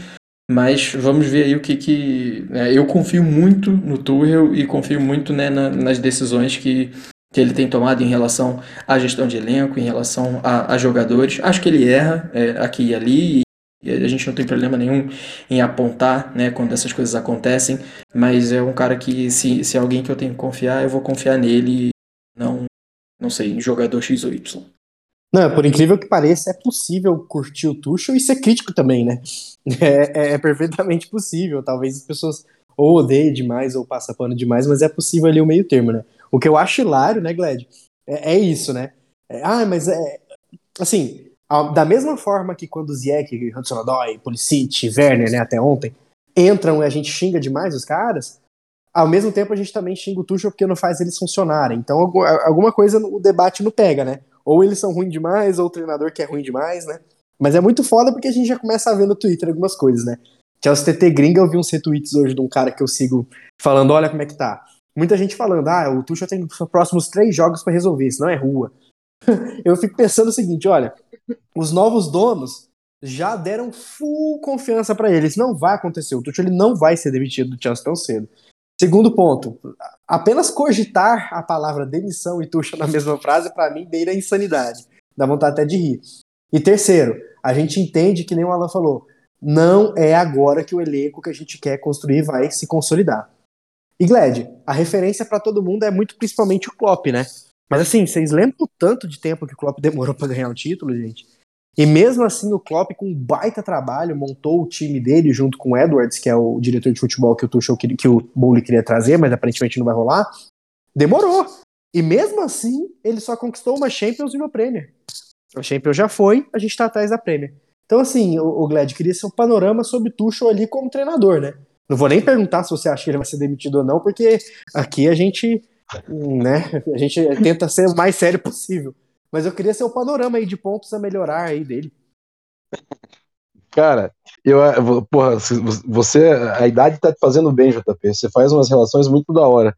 Mas vamos ver aí o que que. É, eu confio muito no Tuchel e confio muito né, na, nas decisões que, que ele tem tomado em relação à gestão de elenco, em relação a, a jogadores. Acho que ele erra é, aqui e ali e a gente não tem problema nenhum em apontar né, quando essas coisas acontecem, mas é um cara que, se, se é alguém que eu tenho que confiar, eu vou confiar nele, não, não sei, em jogador X ou Y. Não, por incrível que pareça, é possível curtir o Tuchel e ser crítico também, né? É, é, é, perfeitamente possível. Talvez as pessoas ou odeiem demais ou passam pano demais, mas é possível ali o meio termo, né? O que eu acho hilário, né, Gled? É, é isso, né? É, ah, mas é. Assim, da mesma forma que quando o Ziyech, Hudson Odoi, Pulisic, Werner, né, até ontem, entram e a gente xinga demais os caras, ao mesmo tempo a gente também xinga o Tuchel porque não faz eles funcionarem. Então alguma coisa o debate não pega, né? Ou eles são ruins demais, ou o treinador que é ruim demais, né? Mas é muito foda porque a gente já começa a ver no Twitter algumas coisas, né? Chelsea TT Gringa, eu vi uns retweets hoje de um cara que eu sigo falando, olha como é que tá. Muita gente falando, ah, o Tuchel tem os próximos três jogos para resolver, isso não é rua. eu fico pensando o seguinte, olha, os novos donos já deram full confiança para ele, isso não vai acontecer, o Tuchel ele não vai ser demitido do Chelsea tão cedo. Segundo ponto, apenas cogitar a palavra demissão e Tuchel na mesma frase, para mim, beira a insanidade. Dá vontade até de rir. E terceiro, a gente entende que nem o Alan falou, não é agora que o elenco que a gente quer construir vai se consolidar. E Gled, a referência para todo mundo é muito principalmente o Klopp, né? Mas assim, vocês lembram o tanto de tempo que o Klopp demorou para ganhar o título, gente? E mesmo assim, o Klopp, com um baita trabalho, montou o time dele junto com o Edwards, que é o diretor de futebol que o Tuchel que o Bowley queria trazer, mas aparentemente não vai rolar. Demorou. E mesmo assim, ele só conquistou uma Champions e uma Premier. A Champions já foi, a gente tá atrás da Premier. Então, assim, o, o Glad queria ser um panorama sobre Tuchel ali como treinador, né? Não vou nem perguntar se você acha que ele vai ser demitido ou não, porque aqui a gente, né, a gente tenta ser o mais sério possível. Mas eu queria ser o panorama aí de pontos a melhorar aí dele. Cara, eu, porra, você, a idade tá te fazendo bem, JP. Você faz umas relações muito da hora.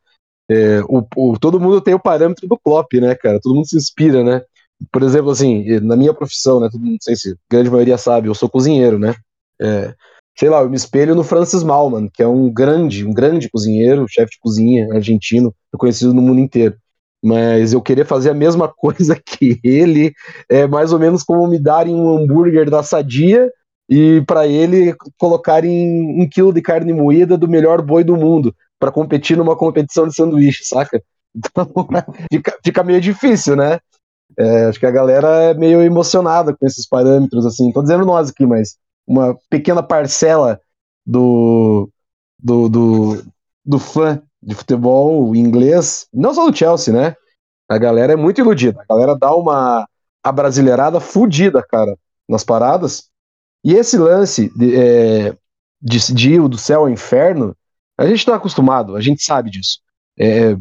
É, o, o, todo mundo tem o parâmetro do Klopp, né, cara? Todo mundo se inspira, né? Por exemplo, assim, na minha profissão, né? Não sei se a grande maioria sabe, eu sou cozinheiro, né? É, sei lá, eu me espelho no Francis Malman, que é um grande, um grande cozinheiro, chefe de cozinha argentino, conhecido no mundo inteiro mas eu querer fazer a mesma coisa que ele é mais ou menos como me darem um hambúrguer da Sadia e para ele colocarem um quilo de carne moída do melhor boi do mundo para competir numa competição de sanduíche, saca? Então fica, fica meio difícil, né? É, acho que a galera é meio emocionada com esses parâmetros, assim. Tô dizendo nós aqui, mas uma pequena parcela do, do, do, do fã de futebol inglês, não só do Chelsea, né? A galera é muito iludida. A galera dá uma abrasileirada fudida, cara, nas paradas. E esse lance de, é, de, de ir do céu ao inferno A gente está acostumado, a gente sabe disso. É,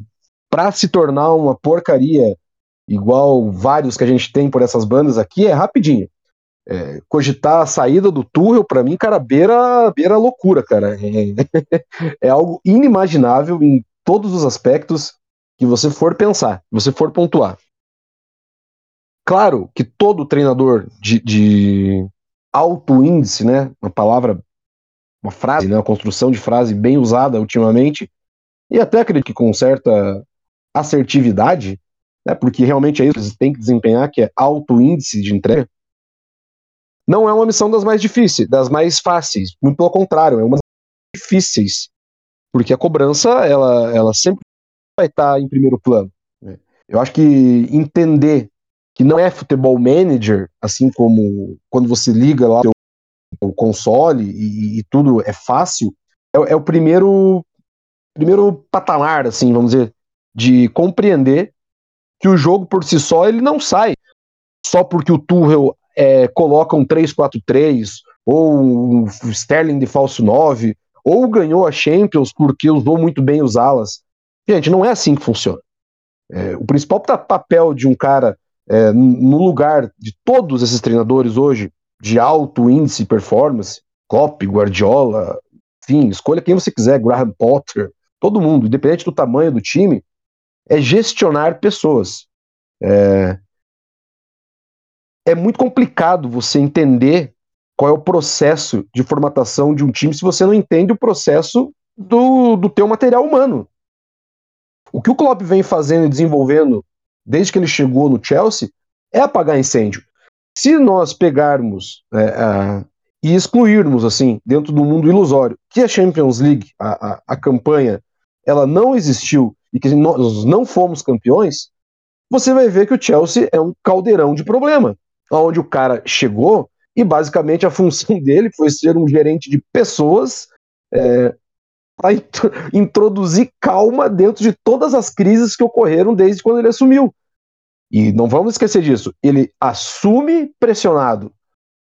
para se tornar uma porcaria igual vários que a gente tem por essas bandas aqui, é rapidinho. É, cogitar a saída do Tuchel, para mim, cara, beira, beira loucura, cara. É, é, algo inimaginável em todos os aspectos que você for pensar, que você for pontuar. Claro que todo treinador de, de alto índice, né, uma palavra, uma frase, né, uma construção de frase bem usada ultimamente, e até acredito que com certa assertividade, né, porque realmente é isso que eles têm que desempenhar, que é alto índice de entrega, não é uma missão das mais difíceis, das mais fáceis, muito pelo contrário, é uma das mais difíceis, porque a cobrança, ela, ela sempre vai estar em primeiro plano. Né. Eu acho que entender que não é futebol manager, assim como quando você liga lá o console e, e tudo é fácil, é, é, o primeiro primeiro patamar, assim, vamos dizer, de compreender que o jogo por si só ele não sai só porque o Tuchel é, coloca um 3-4-3 ou um Sterling de falso 9 ou ganhou a Champions porque usou muito bem os alas. Gente, não é assim que funciona. É, o principal papel de um cara é, no lugar de todos esses treinadores hoje de alto índice performance, Klopp, Guardiola, enfim, escolha quem você quiser, Graham Potter, todo mundo, independente do tamanho do time, é gestionar pessoas. É, é muito complicado você entender qual é o processo de formatação de um time se você não entende o processo do, do teu material humano. O que o Klopp vem fazendo e desenvolvendo desde que ele chegou no Chelsea, é apagar incêndio. Se nós pegarmos é, e excluirmos, assim, dentro do mundo ilusório, que a Champions League, a, a, a campanha, ela não existiu e que nós não fomos campeões, você vai ver que o Chelsea é um caldeirão de problema, onde o cara chegou e basicamente a função dele foi ser um gerente de pessoas é, para introduzir calma dentro de todas as crises que ocorreram desde quando ele assumiu. E não vamos esquecer disso. Ele assume pressionado,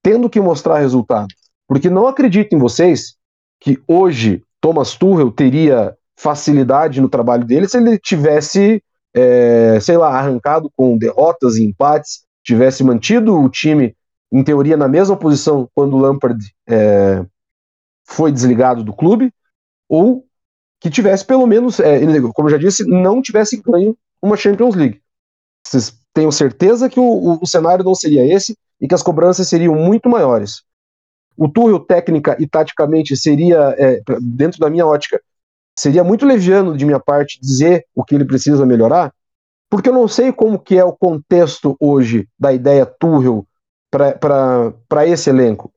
tendo que mostrar resultado. Porque não acredito em vocês que hoje Thomas Tuchel teria facilidade no trabalho dele se ele tivesse, é, sei lá, arrancado com derrotas e empates, tivesse mantido o time, em teoria, na mesma posição quando o Lampard é, foi desligado do clube, ou que tivesse pelo menos, é, como eu já disse, não tivesse ganho uma Champions League. Vocês tenham certeza que o, o, o, cenário não seria esse e que as cobranças seriam muito maiores. O Tuchel, técnica e taticamente, seria, é, dentro da minha ótica, seria muito leviano de minha parte dizer o que ele precisa melhorar, porque eu não sei como que é o contexto hoje da ideia Tuchel para esse elenco.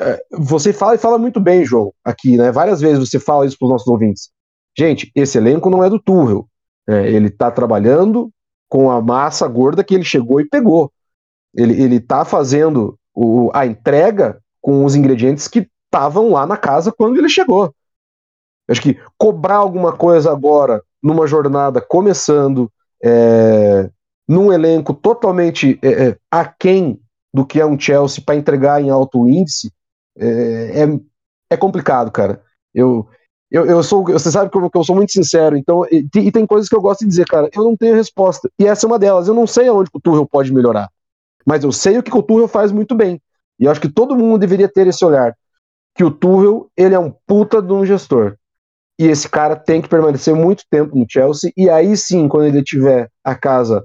É, você fala e fala muito bem, João, aqui, né? Várias vezes você fala isso para os nossos ouvintes. Gente, esse elenco não é do Tuchel. É, ele está trabalhando com a massa gorda que ele chegou e pegou. Ele está fazendo o, a entrega com os ingredientes que estavam lá na casa quando ele chegou. Acho que cobrar alguma coisa agora, numa jornada começando, é, num elenco totalmente é, é aquém do que é um Chelsea para entregar em alto índice, é, é, é, complicado, cara. Eu, eu, eu sou, você sabe que eu, eu sou muito sincero, então, e, e, tem coisas que eu gosto de dizer, cara, eu não tenho resposta. E essa é uma delas. Eu não sei aonde o Tuchel pode melhorar, mas eu sei o que o Tuchel faz muito bem. E eu acho que todo mundo deveria ter esse olhar, que o Tuchel, ele é um puta de um gestor. E esse cara tem que permanecer muito tempo no Chelsea, e aí sim, quando ele tiver a casa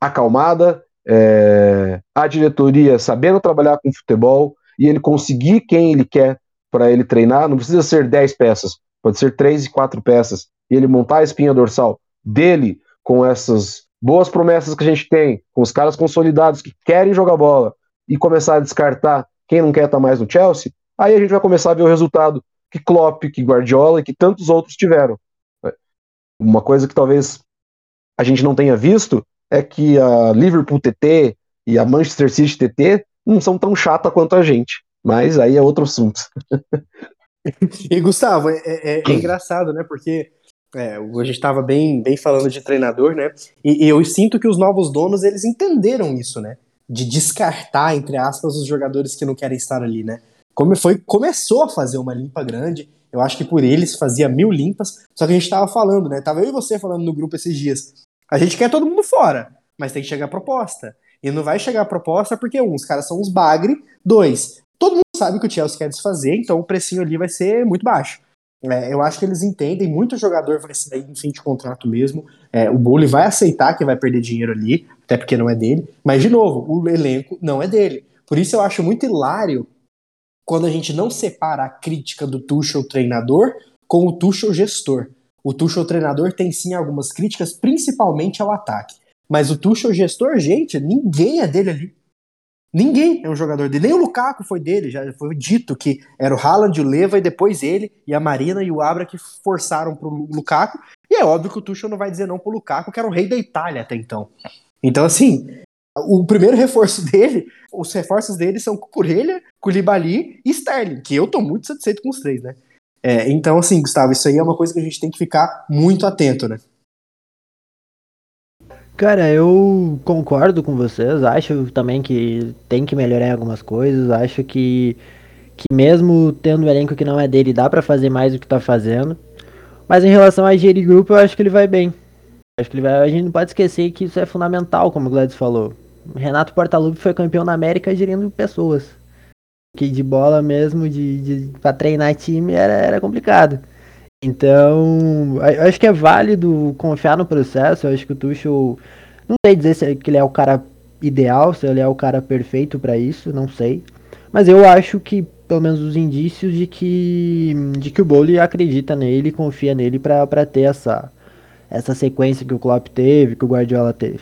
acalmada, é, a diretoria sabendo trabalhar com futebol e ele conseguir quem ele quer para ele treinar, não precisa ser 10 peças, pode ser 3 e 4 peças, e ele montar a espinha dorsal dele com essas boas promessas que a gente tem, com os caras consolidados que querem jogar bola e começar a descartar quem não quer estar tá mais no Chelsea, aí a gente vai começar a ver o resultado que Klopp, que Guardiola e que tantos outros tiveram. Uma coisa que talvez a gente não tenha visto é que a Liverpool TT e a Manchester City TT não são tão chata quanto a gente. Mas aí é outro assunto. e Gustavo, é, é, é engraçado, né? Porque é, a gente estava bem, bem falando de treinador, né? E, e, eu sinto que os novos donos eles entenderam isso, né? De descartar, entre aspas, os jogadores que não querem estar ali, né? Como foi, começou a fazer uma limpa grande Eu acho que por eles fazia mil limpas. Só que a gente tava falando, né? Tava eu e você falando no grupo esses dias. A gente quer todo mundo fora, mas tem que chegar a proposta. E não vai chegar a proposta porque, um, os caras são uns bagre. Dois, todo mundo sabe que o Chelsea quer desfazer, então o precinho ali vai ser muito baixo. É, eu acho que eles entendem, muito jogador vai sair em fim de contrato mesmo. É, o Bully vai aceitar que vai perder dinheiro ali, até porque não é dele. Mas, de novo, o elenco não é dele. Por isso eu acho muito hilário quando a gente não separa a crítica do Tuchel treinador com o Tuchel gestor. O Tuchel treinador tem sim algumas críticas, principalmente ao ataque. Mas o Tuchel gestor, gente, ninguém é dele ali. Ninguém é um jogador dele. Nem o Lukaku foi dele. Já foi dito que era o Haaland, o Leva e depois ele e a Marina e o Abra que forçaram pro Lukaku. E é óbvio que o Tuchel não vai dizer não pro Lukaku, que era o rei da Itália até então. Então, assim, o primeiro reforço dele, os reforços dele são Cucurella, Koulibaly e Sterling, que eu tô muito satisfeito com os três, né? É, então, assim, Gustavo, isso aí é uma coisa que a gente tem que ficar muito atento, né? Cara, eu concordo com vocês. Acho também que tem que melhorar em algumas coisas. Acho que, que mesmo tendo um elenco que não é dele, dá para fazer mais do que tá fazendo. Mas em relação a gerir grupo, eu acho que ele vai bem. Acho que ele vai. A gente não pode esquecer que isso é fundamental, como o Gladys falou. Renato Portaluppi foi campeão da América gerindo pessoas. Que de bola mesmo, de, de para treinar time era, era complicado. Então, eu acho que é válido confiar no processo. Eu acho que o Tuchel, não sei dizer se ele é o cara ideal, se ele é o cara perfeito para isso, não sei. Mas eu acho que pelo menos os indícios de que de que o Bowley acredita nele, confia nele para ter essa essa sequência que o Klopp teve, que o Guardiola teve.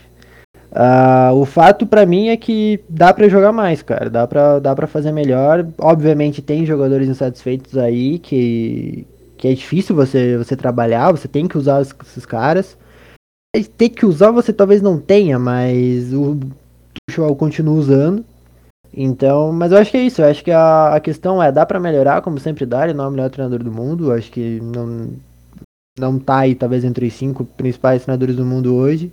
Uh, o fato para mim é que dá para jogar mais, cara. Dá para dá para fazer melhor. Obviamente tem jogadores insatisfeitos aí que que é difícil você, você trabalhar, você tem que usar esses caras. Tem que usar você talvez não tenha, mas o Tuchel continua usando. Então, mas eu acho que é isso. Eu acho que a, a questão é, dá para melhorar, como sempre dá, ele não é o melhor treinador do mundo. Eu acho que não, não tá aí, talvez, entre os cinco principais treinadores do mundo hoje.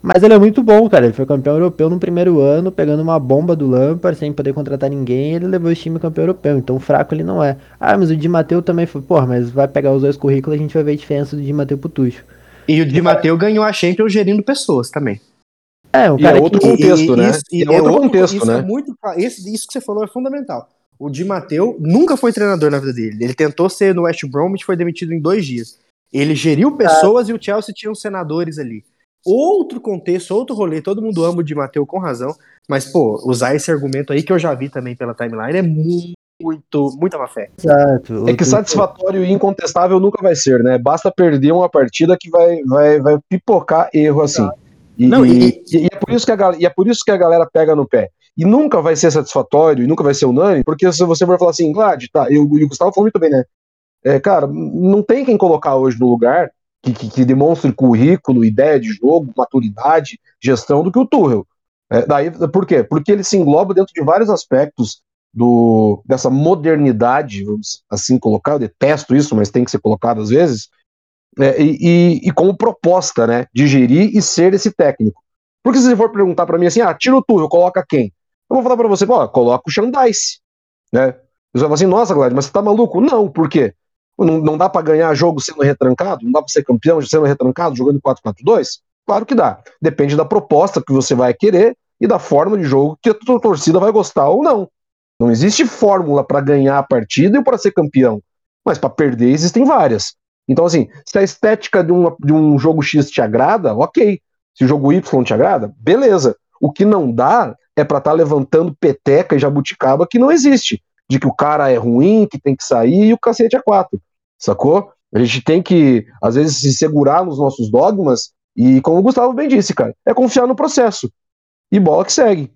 Mas ele é muito bom, cara. Ele foi campeão europeu no primeiro ano, pegando uma bomba do Lampard, sem poder contratar ninguém, ele levou esse time campeão europeu. Então fraco ele não é. Ah, mas o Di Matteo também foi. Porra, mas vai pegar os dois currículos e a gente vai ver a diferença do Di Matteo pro Tucho. E o Di Matteo ganhou a Champions gerindo pessoas também. É, um cara e é outro que, contexto, e, né? Isso, e é, é outro, outro contexto, isso né? É muito, esse, isso que você falou é fundamental. O Di Matteo nunca foi treinador na vida dele. Ele tentou ser no West Bromwich, foi demitido em dois dias. Ele geriu pessoas ah. e o Chelsea tinha os senadores ali outro contexto, outro rolê. Todo mundo ama o Di Matteo com razão. Mas, pô, usar esse argumento aí que eu já vi também pela timeline é muito, muita má fé. Exato. É que satisfatório e incontestável nunca vai ser, né? Basta perder uma partida que vai, vai, vai pipocar erro assim. E, Não, e, e, e, é por isso que a, e é por isso que a galera pega no pé. E nunca vai ser satisfatório, e nunca vai ser unânime, porque se você for falar assim, Glad, tá, eu, e o Gustavo falou muito bem, né? É, cara, não tem quem colocar hoje no lugar que, que, que demonstre currículo, ideia de jogo, maturidade, gestão do que o Tuchel. É, daí, por quê? Porque ele se engloba dentro de vários aspectos do, dessa modernidade, vamos assim colocar, eu detesto isso, mas tem que ser colocado às vezes, é, e, e, e, como proposta, né, de gerir e ser esse técnico. Porque se você for perguntar para mim assim, ah, tira o Tuchel, coloca quem? Eu vou falar para você, coloca o Xandice, né? Você vai falar assim, nossa, Glad, mas você tá maluco? Não, por quê? Não, não dá para ganhar jogo sendo retrancado? Não dá para ser campeão sendo retrancado, jogando 4-4-2? Claro que dá. Depende da proposta que você vai querer e da forma de jogo que a tua torcida vai gostar ou não. Não existe fórmula para ganhar a partida e para ser campeão. Mas para perder existem várias. Então, assim, se a estética de, uma, de um jogo X te agrada, ok. Se o jogo Y te agrada, beleza. O que não dá é para estar tá levantando peteca e jabuticaba que não existe. De que o cara é ruim, que tem que sair e o cacete é quatro sacou? A gente tem que, às vezes, se segurar nos nossos dogmas e, como o Gustavo bem disse, cara, é confiar no processo. E bola que segue.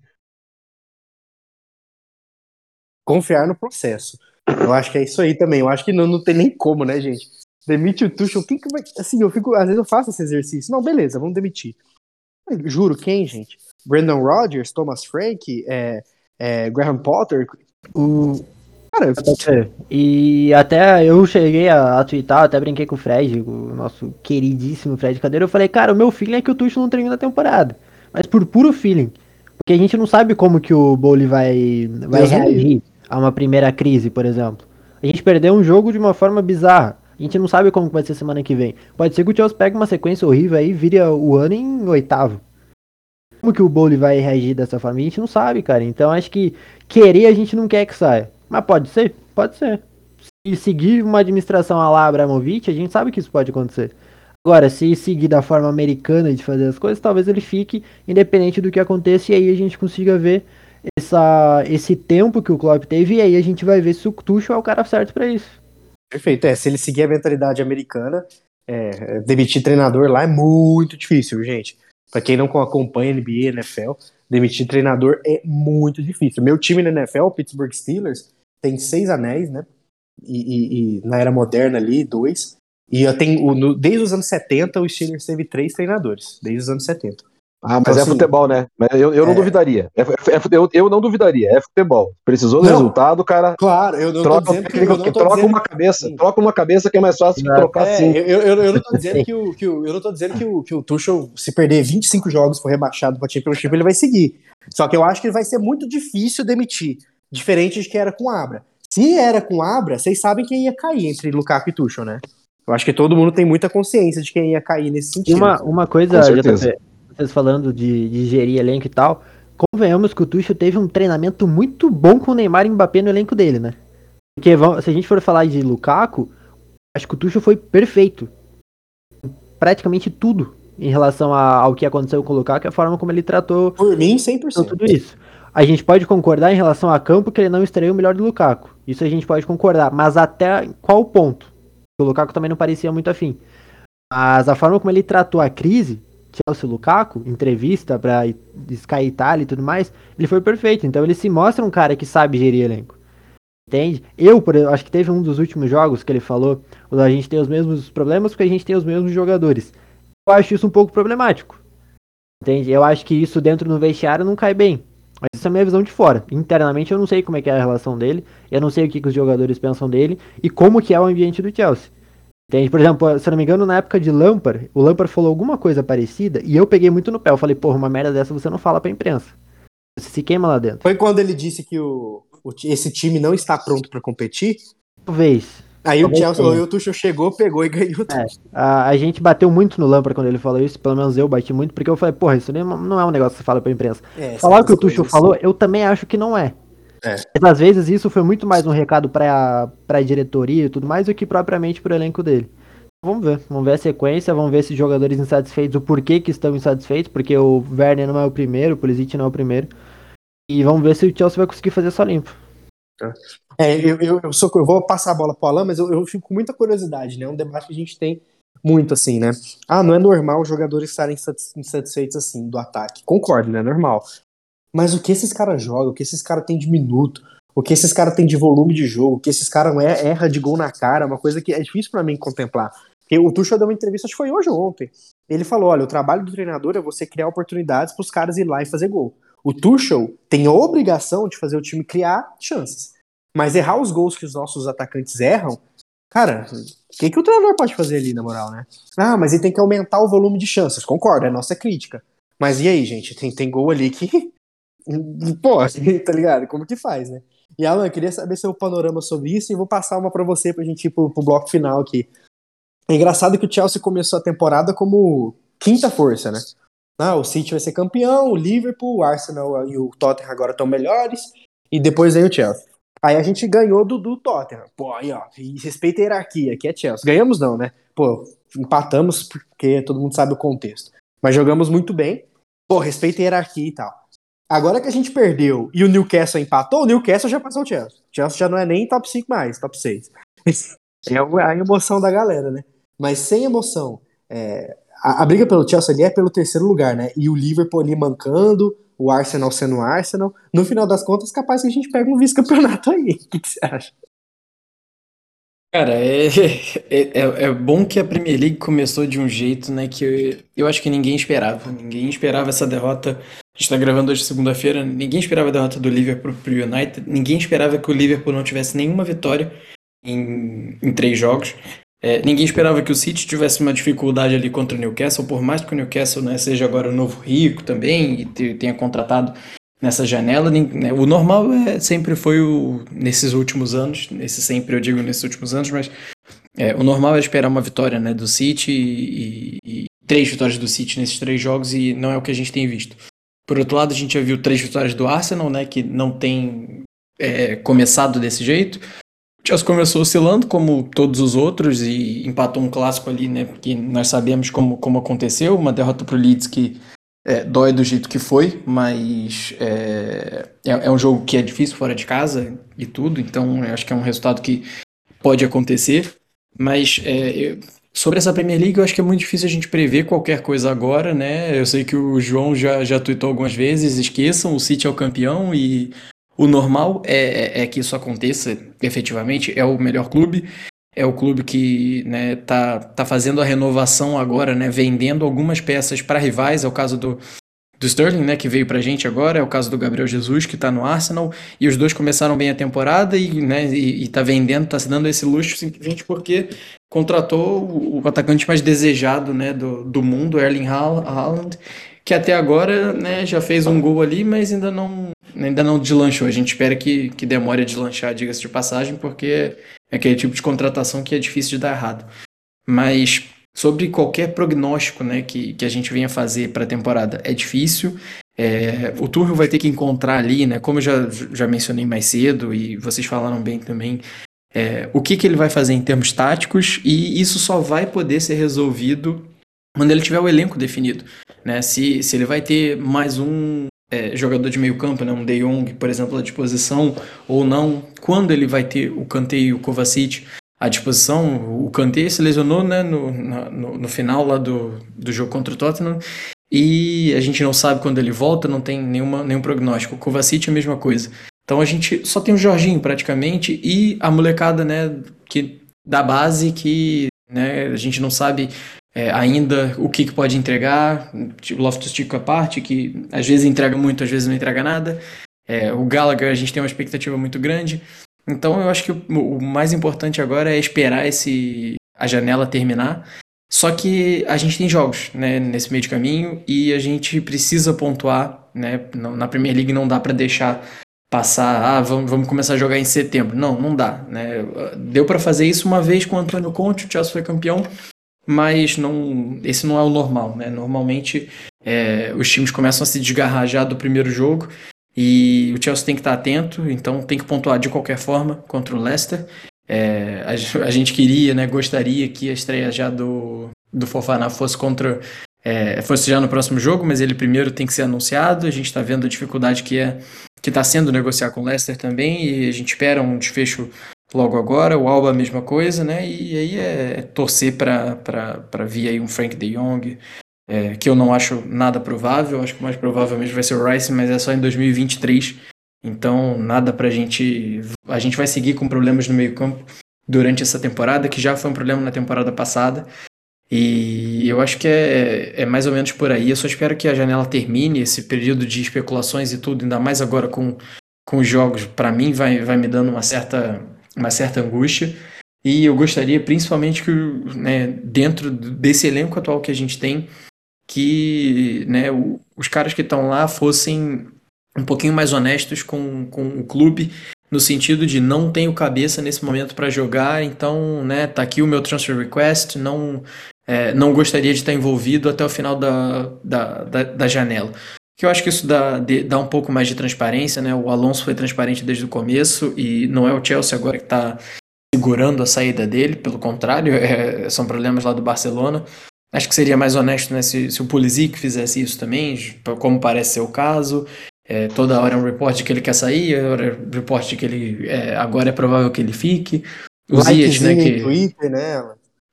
Confiar no processo. Eu acho que é isso aí também. Eu acho que não, não tem nem como, né, gente? Demite o Tuchel. Quem que vai... Assim, eu fico. Às vezes eu faço esse exercício. Não, beleza, vamos demitir. juro, quem, gente? Brandon Rodgers, Thomas Frank, é, é, Graham Potter. O, Cara. E até eu cheguei a, a twittar, até brinquei com o Fred, o nosso queridíssimo Fred Cadeira. Eu falei, cara, o meu feeling é que o Tuchel não termina a temporada. Mas por puro feeling. Porque a gente não sabe como que o Bowley vai, vai reagir a uma primeira crise, por exemplo. A gente perdeu um jogo de uma forma bizarra. A gente não sabe como vai ser semana que vem. Pode ser que o Chelsea pegue uma sequência horrível aí e vire o ano em oitavo. Como que o Bowley vai reagir dessa forma? A gente não sabe, cara. Então acho que querer a gente não quer que saia. Mas pode ser? Pode ser. Se seguir uma administração a lá Abramovich, a gente sabe que isso pode acontecer. Agora, se seguir da forma americana de fazer as coisas, talvez ele fique independente do que aconteça e aí a gente consiga ver essa, esse tempo que o Klopp teve e aí a gente vai ver se o Tuchel é o cara certo para isso. Perfeito, é, se ele seguir a mentalidade americana, é, demitir treinador lá é muito difícil, gente. Para quem não acompanha NBA, NFL, demitir treinador é muito difícil. Meu time na NFL, Pittsburgh Steelers, tem seis anéis, né? E, e, e na era moderna ali, dois. E eu tenho, no, desde os anos 70, o Steelers teve três treinadores, desde os anos 70. Ah, mas então, é assim, futebol, né? Eu, eu é... não duvidaria. É, é, eu, eu não duvidaria. É futebol. Precisou do não, resultado, cara. Claro, eu não troca, tô dizendo que, eu não tô troca dizendo uma cabeça. Que... Troca uma cabeça que é mais fácil não, trocar é, assim. Eu, eu, eu, não tô dizendo que o, que o, eu não tô dizendo que o, que o Tuchel, se perder 25 jogos for rebaixado pra Championship, ele vai seguir. Só que eu acho que vai ser muito difícil demitir. Diferente de que era com Abra. Se era com Abra, vocês sabem quem ia cair entre Lukaku e Tuchel, né? Eu acho que todo mundo tem muita consciência de quem ia cair nesse sentido. Uma, uma coisa, JP, vocês falando de, de gerir elenco e tal, convenhamos que o Tuchel teve um treinamento muito bom com o Neymar e Mbappé no elenco dele, né? Porque se a gente for falar de Lukaku, acho que o Tuchel foi perfeito. Praticamente tudo em relação a, ao que aconteceu com o Lukaku, a forma como ele tratou Por mim, 100%. tudo isso. A gente pode concordar em relação a campo que ele não estreou o melhor do Lukaku. Isso a gente pode concordar, mas até qual ponto? O Lukaku também não parecia muito afim. Mas a forma como ele tratou a crise, Chelsea Lukaku, entrevista pra Sky Italia e tudo mais, ele foi perfeito. Então ele se mostra um cara que sabe gerir elenco. Entende? Eu, por acho que teve um dos últimos jogos que ele falou, a gente tem os mesmos problemas porque a gente tem os mesmos jogadores. Eu acho isso um pouco problemático. Entende? Eu acho que isso dentro do vestiário não cai bem. Mas isso é a minha visão de fora. Internamente eu não sei como é que é a relação dele, eu não sei o que, que os jogadores pensam dele e como que é o ambiente do Chelsea. Entende? Por exemplo, se eu não me engano, na época de Lampard, o Lampard falou alguma coisa parecida e eu peguei muito no pé. Eu falei, porra, uma merda dessa você não fala pra imprensa. Você se queima lá dentro. Foi quando ele disse que o, o esse time não está pronto para competir? Talvez. Aí o Chelsea, o Tuchel chegou, pegou e ganhou tudo. É, a, a, gente bateu muito no Lampard quando ele falou isso, pelo menos eu bati muito, porque eu falei, porra, isso não é um negócio que você fala pra imprensa. É, Falar o que o Tuchel falou, eu também acho que não é. É. Mas às vezes isso foi muito mais um recado pra, pra diretoria e tudo mais do que propriamente pro elenco dele. Vamos ver, vamos ver a sequência, vamos ver esses jogadores insatisfeitos, o porquê que estão insatisfeitos, porque o Werner não é o primeiro, o Pulisic não é o primeiro. E vamos ver se o Chelsea vai conseguir fazer só limpo. É, eu, eu, eu, sou, eu vou passar a bola pro Alan, mas eu, eu fico com muita curiosidade, né? É um debate que a gente tem muito assim, né? Ah, não é normal os jogadores estarem insatisfeitos assim do ataque. Concordo, não é normal. Mas o que esses caras jogam, o que esses caras têm de minuto, o que esses caras têm de volume de jogo, o que esses caras é, erra de gol na cara, uma coisa que é difícil para mim contemplar. Porque o Tuchel deu uma entrevista, acho que foi hoje ou ontem. Ele falou: olha, o trabalho do treinador é você criar oportunidades para os caras ir lá e fazer gol. O Tuchel tem a obrigação de fazer o time criar chances. Mas errar os gols que os nossos atacantes erram, cara, o que, que o treinador pode fazer ali, na moral, né? Ah, mas ele tem que aumentar o volume de chances. Concordo, é nossa crítica. Mas e aí, gente? Tem, tem gol ali que. Pô, tá ligado? Como que faz, né? E Alan, eu queria saber seu panorama sobre isso e vou passar uma para você pra gente ir pro, pro bloco final aqui. É engraçado que o Chelsea começou a temporada como quinta força, né? Ah, o City vai ser campeão, o Liverpool, o Arsenal e o Tottenham agora estão melhores, e depois vem o Chelsea. Aí a gente ganhou do, do Tottenham. Pô, aí ó, respeita a hierarquia, aqui é Chelsea. Ganhamos não, né? Pô, empatamos porque todo mundo sabe o contexto. Mas jogamos muito bem. Pô, respeita a hierarquia e tal. Agora que a gente perdeu e o Newcastle empatou, o Newcastle já passou o Chelsea. O Chelsea já não é nem top 5 mais, top 6. é a emoção da galera, né? Mas sem emoção. É, a, a, briga pelo Chelsea ali é pelo terceiro lugar, né? E o Liverpool ali mancando, o Arsenal sendo o Arsenal. No final das contas, capaz que a gente pega um vice-campeonato aí. O que, que você acha? Cara, é, é, é, é, bom que a Premier League começou de um jeito, né, que eu, eu acho que ninguém esperava. Ninguém esperava essa derrota. A gente tá gravando hoje segunda-feira, ninguém esperava a derrota do Liverpool pro United, ninguém esperava que o Liverpool não tivesse nenhuma vitória em, em três jogos. É, ninguém esperava que o City tivesse uma dificuldade ali contra o Newcastle, por mais que o Newcastle né, seja agora o novo rico também e tenha contratado nessa janela. Né? O normal é, sempre foi o. Nesses últimos anos, nesse sempre eu digo nesses últimos anos, mas é, o normal é esperar uma vitória né, do City e, e, três vitórias do City nesses três jogos e não é o que a gente tem visto. Por outro lado, a gente já viu três vitórias do Arsenal, né, que não tem é, começado desse jeito. Chelsea começou oscilando, como todos os outros, e empatou um clássico ali, né, que nós sabemos como, como aconteceu, uma derrota para o Leeds que é, dói do jeito que foi, mas é, é, é, um jogo que é difícil fora de casa e tudo, então eu acho que é um resultado que pode acontecer. Mas é, sobre essa Premier League, eu acho que é muito difícil a gente prever qualquer coisa agora, né? Eu sei que o João já, já tweetou algumas vezes, esqueçam, o City é o campeão e o normal é, é, é que isso aconteça efetivamente, é o melhor clube, é o clube que né, tá, tá fazendo a renovação agora, né, vendendo algumas peças para rivais, é o caso do, do Sterling, né, que veio pra gente agora, é o caso do Gabriel Jesus, que tá no Arsenal, e os dois começaram bem a temporada e, né, e, e tá vendendo, tá se dando esse luxo simplesmente porque contratou o, o atacante mais desejado, né, do, do mundo, Erling Haaland, que até agora, né, já fez um gol ali, mas ainda não, ainda não deslanchou. A gente espera que, que demore a deslanchar, diga-se de passagem, porque é aquele tipo de contratação que é difícil de dar errado. Mas sobre qualquer prognóstico né, que, que a gente venha fazer para a temporada, é difícil. É, o Tuchel vai ter que encontrar ali, né, como eu já, já mencionei mais cedo e vocês falaram bem também, é, o que, que ele vai fazer em termos táticos e isso só vai poder ser resolvido quando ele tiver o elenco definido. Né? Se, se ele vai ter mais um é, jogador de meio campo, né, um De Jong, por exemplo, à disposição ou não, quando ele vai ter o Kanté e o Kovacic à disposição. O Kanté se lesionou né, no, no, no, final lá do, do jogo contra o Tottenham e a gente não sabe quando ele volta, não tem nenhuma, nenhum prognóstico. O Kovacic é a mesma coisa. Então a gente só tem o Jorginho praticamente e a molecada né, que, da base que né, a gente não sabe é, ainda o que, que pode entregar, tipo, Loftus-Cheek à parte, que às vezes entrega muito, às vezes não entrega nada. É, o Gallagher a gente tem uma expectativa muito grande. Então eu acho que o, o, mais importante agora é esperar esse a janela terminar. Só que a gente tem jogos né, nesse meio de caminho e a gente precisa pontuar. Né, na Premier League não dá para deixar passar, ah, vamos, vamos começar a jogar em setembro. Não, não dá. Né? Deu para fazer isso uma vez com o Antônio Conte, o Chelsea foi campeão, mas não, esse não é o normal, né? Normalmente é, os times começam a se desgarrar já do primeiro jogo e o Chelsea tem que estar atento, então tem que pontuar de qualquer forma contra o Leicester. É, a, a, gente queria, né, gostaria que a estreia já do, do Fofana fosse contra é, fosse já no próximo jogo, mas ele primeiro tem que ser anunciado. A gente está vendo a dificuldade que é que está sendo negociar com o Leicester também e a gente espera um desfecho logo agora. O Alba a mesma coisa, né? E aí é torcer para vir aí um Frank de Jong, é, que eu não acho nada provável. Acho que o mais provavelmente vai ser o Rice, mas é só em 2023. Então, nada pra gente. A gente vai seguir com problemas no meio-campo durante essa temporada, que já foi um problema na temporada passada. E eu acho que é, é mais ou menos por aí. Eu só espero que a janela termine esse período de especulações e tudo, ainda mais agora com, com os jogos. Para mim, vai, vai me dando uma certa uma certa angústia. E eu gostaria, principalmente, que né, dentro desse elenco atual que a gente tem, que né, os caras que estão lá fossem um pouquinho mais honestos com, com o clube, no sentido de não tenho cabeça nesse momento para jogar, então né, tá aqui o meu transfer request, não, é, não gostaria de estar envolvido até o final da, da, da, da janela que eu acho que isso dá, de, dá um pouco mais de transparência, né? O Alonso foi transparente desde o começo e não é o Chelsea agora que está segurando a saída dele, pelo contrário, é, são problemas lá do Barcelona. Acho que seria mais honesto né, se, se o Pulisic fizesse isso também, como parece ser o caso. É, toda hora é um report que ele quer sair, hora é um report de que ele é, agora é provável que ele fique. O Ziyech, né, que... Twitter, né?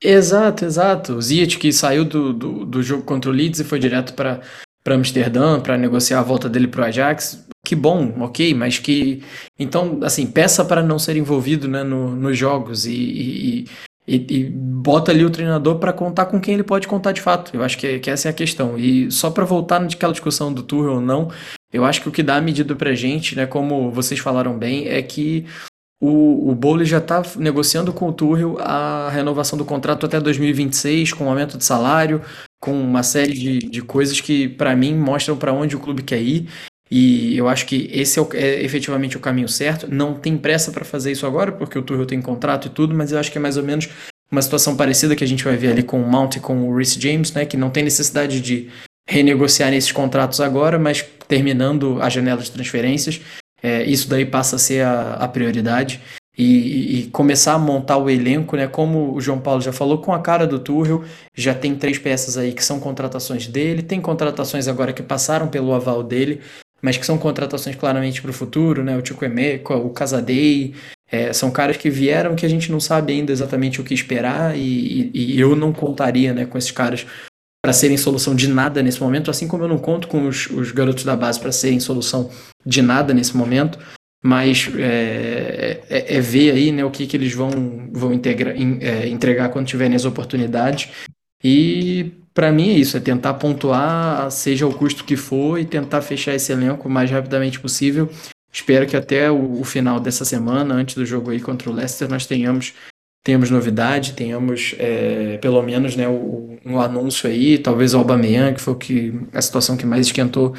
Exato, exato. O Ziyech que saiu do, do, do jogo contra o Leeds e foi direto para para Amsterdã para negociar a volta dele para o Ajax. Que bom, ok, mas que. Então, assim, peça para não ser envolvido né, no, nos jogos e, e, e, e, bota ali o treinador para contar com quem ele pode contar de fato. Eu acho que, que essa é a questão. E só para voltar naquela discussão do Tuchel ou não, eu acho que o que dá a medida para gente, né, como vocês falaram bem, é que o, o Bowley já está negociando com o Tuchel a renovação do contrato até 2026, com aumento de salário, com uma série de, de coisas que, para mim, mostram para onde o clube quer ir. E eu acho que esse é, o, é efetivamente o caminho certo. Não tem pressa para fazer isso agora, porque o Tuchel tem contrato e tudo, mas eu acho que é mais ou menos uma situação parecida que a gente vai ver ali com o Mount e com o Reece James, né? Que não tem necessidade de renegociar esses contratos agora, mas terminando a janela de transferências, é, isso daí passa a ser a, a prioridade. E, e, começar a montar o elenco, né? Como o João Paulo já falou, com a cara do Tuchel, já tem três peças aí que são contratações dele, tem contratações agora que passaram pelo aval dele, mas que são contratações claramente para o futuro, né? O Tico Emeco, o Casadei, é, são caras que vieram que a gente não sabe ainda exatamente o que esperar e, e, e eu não contaria né, com esses caras para serem solução de nada nesse momento, assim como eu não conto com os, os garotos da base para serem solução de nada nesse momento, mas é, é, é ver aí né, o que, que eles vão, vão integra, in, é, entregar quando tiverem as oportunidades e para mim é isso, é tentar pontuar, seja o custo que for, e tentar fechar esse elenco o mais rapidamente possível. Espero que até o, o final dessa semana, antes do jogo aí contra o Leicester, nós tenhamos tenhamos novidade, tenhamos é, pelo menos né, o, um anúncio aí, talvez o Aubameyang, que foi que, a situação que mais esquentou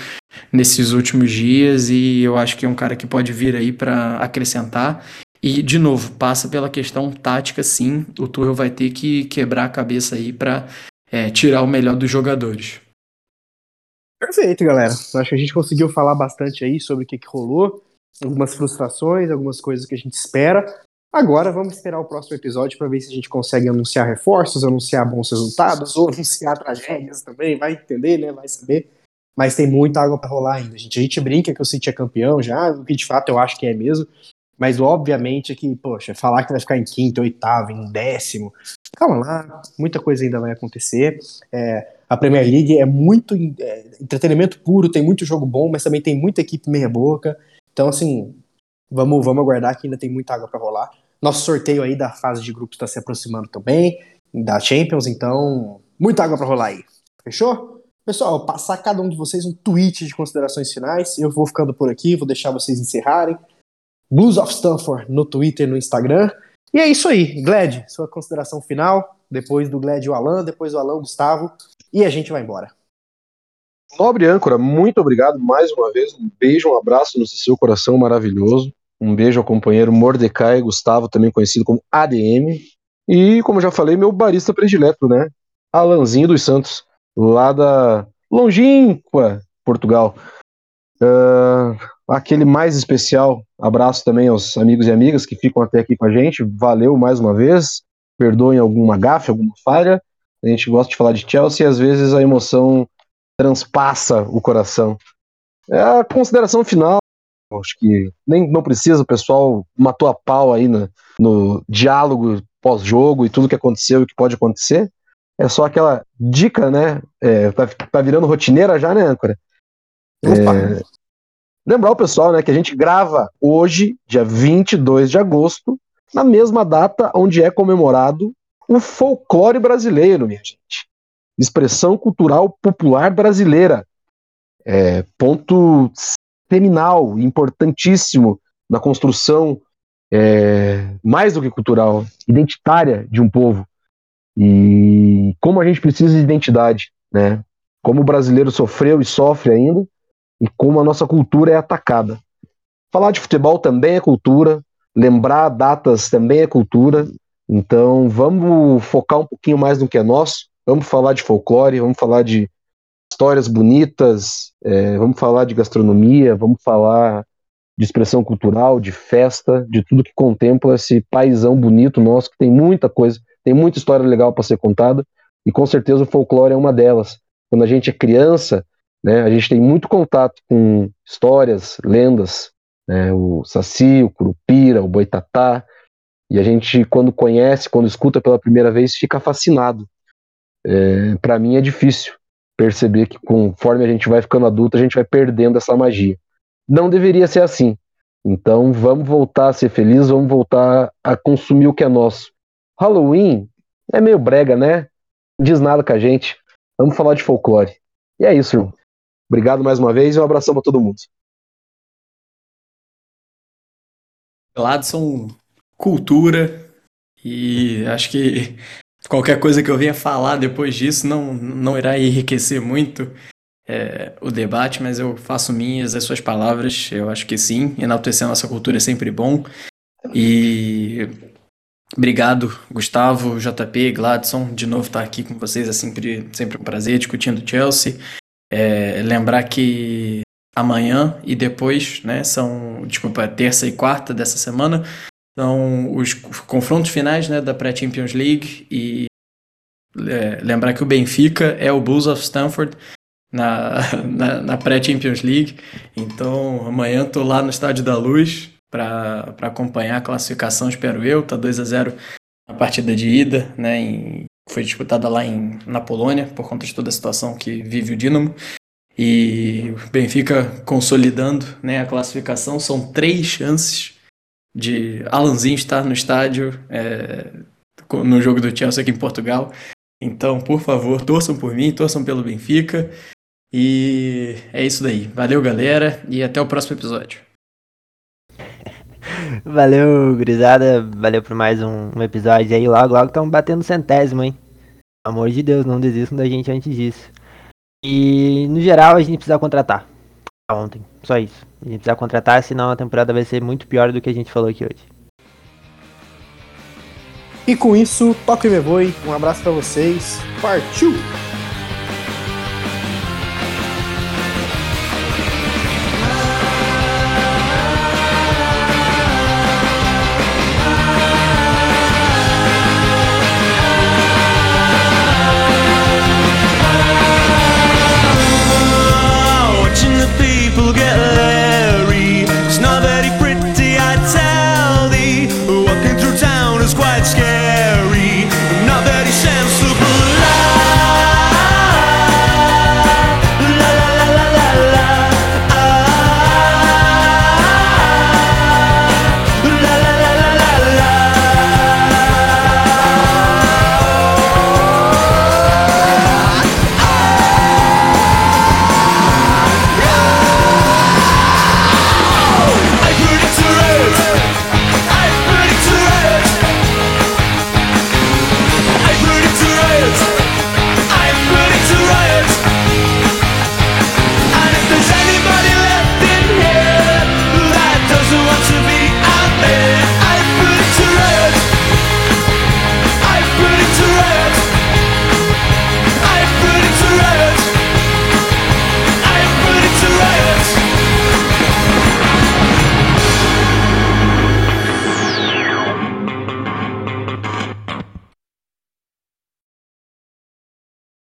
nesses últimos dias, e eu acho que é um cara que pode vir aí para acrescentar. E, de novo, passa pela questão tática, sim, o Tuchel vai ter que quebrar a cabeça aí para é, tirar o melhor dos jogadores. Perfeito, galera. Acho que a gente conseguiu falar bastante aí sobre o que, que rolou, algumas frustrações, algumas coisas que a gente espera. Agora vamos esperar o próximo episódio para ver se a gente consegue anunciar reforços, anunciar bons resultados ou anunciar tragédias também, vai entender, né? Vai saber. Mas tem muita água para rolar ainda, gente. A gente brinca que o City é campeão já, o que de fato eu acho que é mesmo. Mas obviamente que, poxa, falar que vai ficar em quinto, oitavo, em décimo, calma lá, muita coisa ainda vai acontecer. É, a Premier League é muito é, entretenimento puro, tem muito jogo bom, mas também tem muita equipe meia boca. Então, assim, vamos, vamos aguardar que ainda tem muita água para rolar. Nosso sorteio aí da fase de grupos está se aproximando também, da Champions, então muita água para rolar aí. Fechou? Pessoal, passar cada um de vocês um tweet de considerações finais. Eu vou ficando por aqui, vou deixar vocês encerrarem. Blues of Stanford no Twitter no Instagram. E é isso aí. Gled, sua consideração final. Depois do Gled, o Alan. Depois do Alan, o Gustavo. E a gente vai embora. Nobre âncora, muito obrigado mais uma vez. Um beijo, um abraço no seu coração maravilhoso. Um beijo ao companheiro Mordecai Gustavo, também conhecido como ADM. E, como já falei, meu barista predileto, né? Alanzinho dos Santos, lá da longínqua Portugal. Uh, aquele mais especial abraço também aos amigos e amigas que ficam até aqui com a gente. Valeu mais uma vez. Perdoem alguma gafe, alguma falha. A gente gosta de falar de Chelsea e às vezes a emoção transpassa o coração. É a consideração final. Acho que nem não precisa, o pessoal matou a pau aí no, no diálogo pós-jogo e tudo que aconteceu e que pode acontecer. É só aquela dica, né? É, tá, tá virando rotineira já, né, âncora? É, lembrar o pessoal, né, que a gente grava hoje, dia 22 de agosto, na mesma data onde é comemorado o folclore brasileiro, minha gente. Expressão cultural popular brasileira. É, ponto seminal, importantíssimo na construção é, mais do que cultural, identitária de um povo. E como a gente precisa de identidade, né? Como o brasileiro sofreu e sofre ainda, e como a nossa cultura é atacada. Falar de futebol também é cultura, lembrar datas também é cultura. Então vamos focar um pouquinho mais no que é nosso. Vamos falar de folclore, vamos falar de histórias bonitas, é, vamos falar de gastronomia, vamos falar de expressão cultural, de festa, de tudo que contempla esse paisão bonito nosso, que tem muita coisa, tem muita história legal para ser contada, e com certeza o folclore é uma delas. Quando a gente é criança, né? A gente tem muito contato com histórias, lendas, né? o Saci, o Curupira, o Boitatá, e a gente, quando conhece, quando escuta pela primeira vez, fica fascinado. É, Para mim é difícil perceber que conforme a gente vai ficando adulto, a gente vai perdendo essa magia. Não deveria ser assim. Então vamos voltar a ser felizes, vamos voltar a consumir o que é nosso. Halloween é meio brega, né? Diz nada com a gente. Vamos falar de folclore. E é isso, irmão. Obrigado mais uma vez e um abração para todo mundo. Gladson, cultura e acho que qualquer coisa que eu venha falar depois disso não, não irá enriquecer muito. é, o debate, mas eu faço minhas as suas palavras. Eu acho que sim, enaltecer a nossa cultura é sempre bom. E obrigado, Gustavo, JP, Gladson, de novo estar aqui com vocês. É sempre, sempre um prazer discutindo Chelsea. É, lembrar que amanhã e depois, né, são, desculpa, terça e quarta dessa semana, são os confrontos finais né, da pré-Champions League e é, lembrar que o Benfica é o Bulls of Stanford na, na, na pré-Champions League. Então amanhã estou lá no Estádio da Luz para acompanhar a classificação, espero eu. Tá 2 a 0 na partida de ida, né? Em, foi disputada lá em, na Polônia, por conta de toda a situação que vive o Dinamo. E o Benfica consolidando né, a classificação. São três chances de Alanzinho estar no estádio é, no jogo do Chelsea aqui em Portugal. Então, por favor, torçam por mim, torçam pelo Benfica. E é isso daí. Valeu, galera, e até o próximo episódio. Valeu, grisada. Valeu por mais um, um episódio aí. Logo, logo estamos batendo centésimo, hein? Pelo amor de Deus, não desistam da gente antes disso. E no geral a gente precisa contratar. Ontem, só isso. A gente precisa contratar, senão a temporada vai ser muito pior do que a gente falou aqui hoje. E com isso, toque me voe. Um abraço para vocês. Partiu!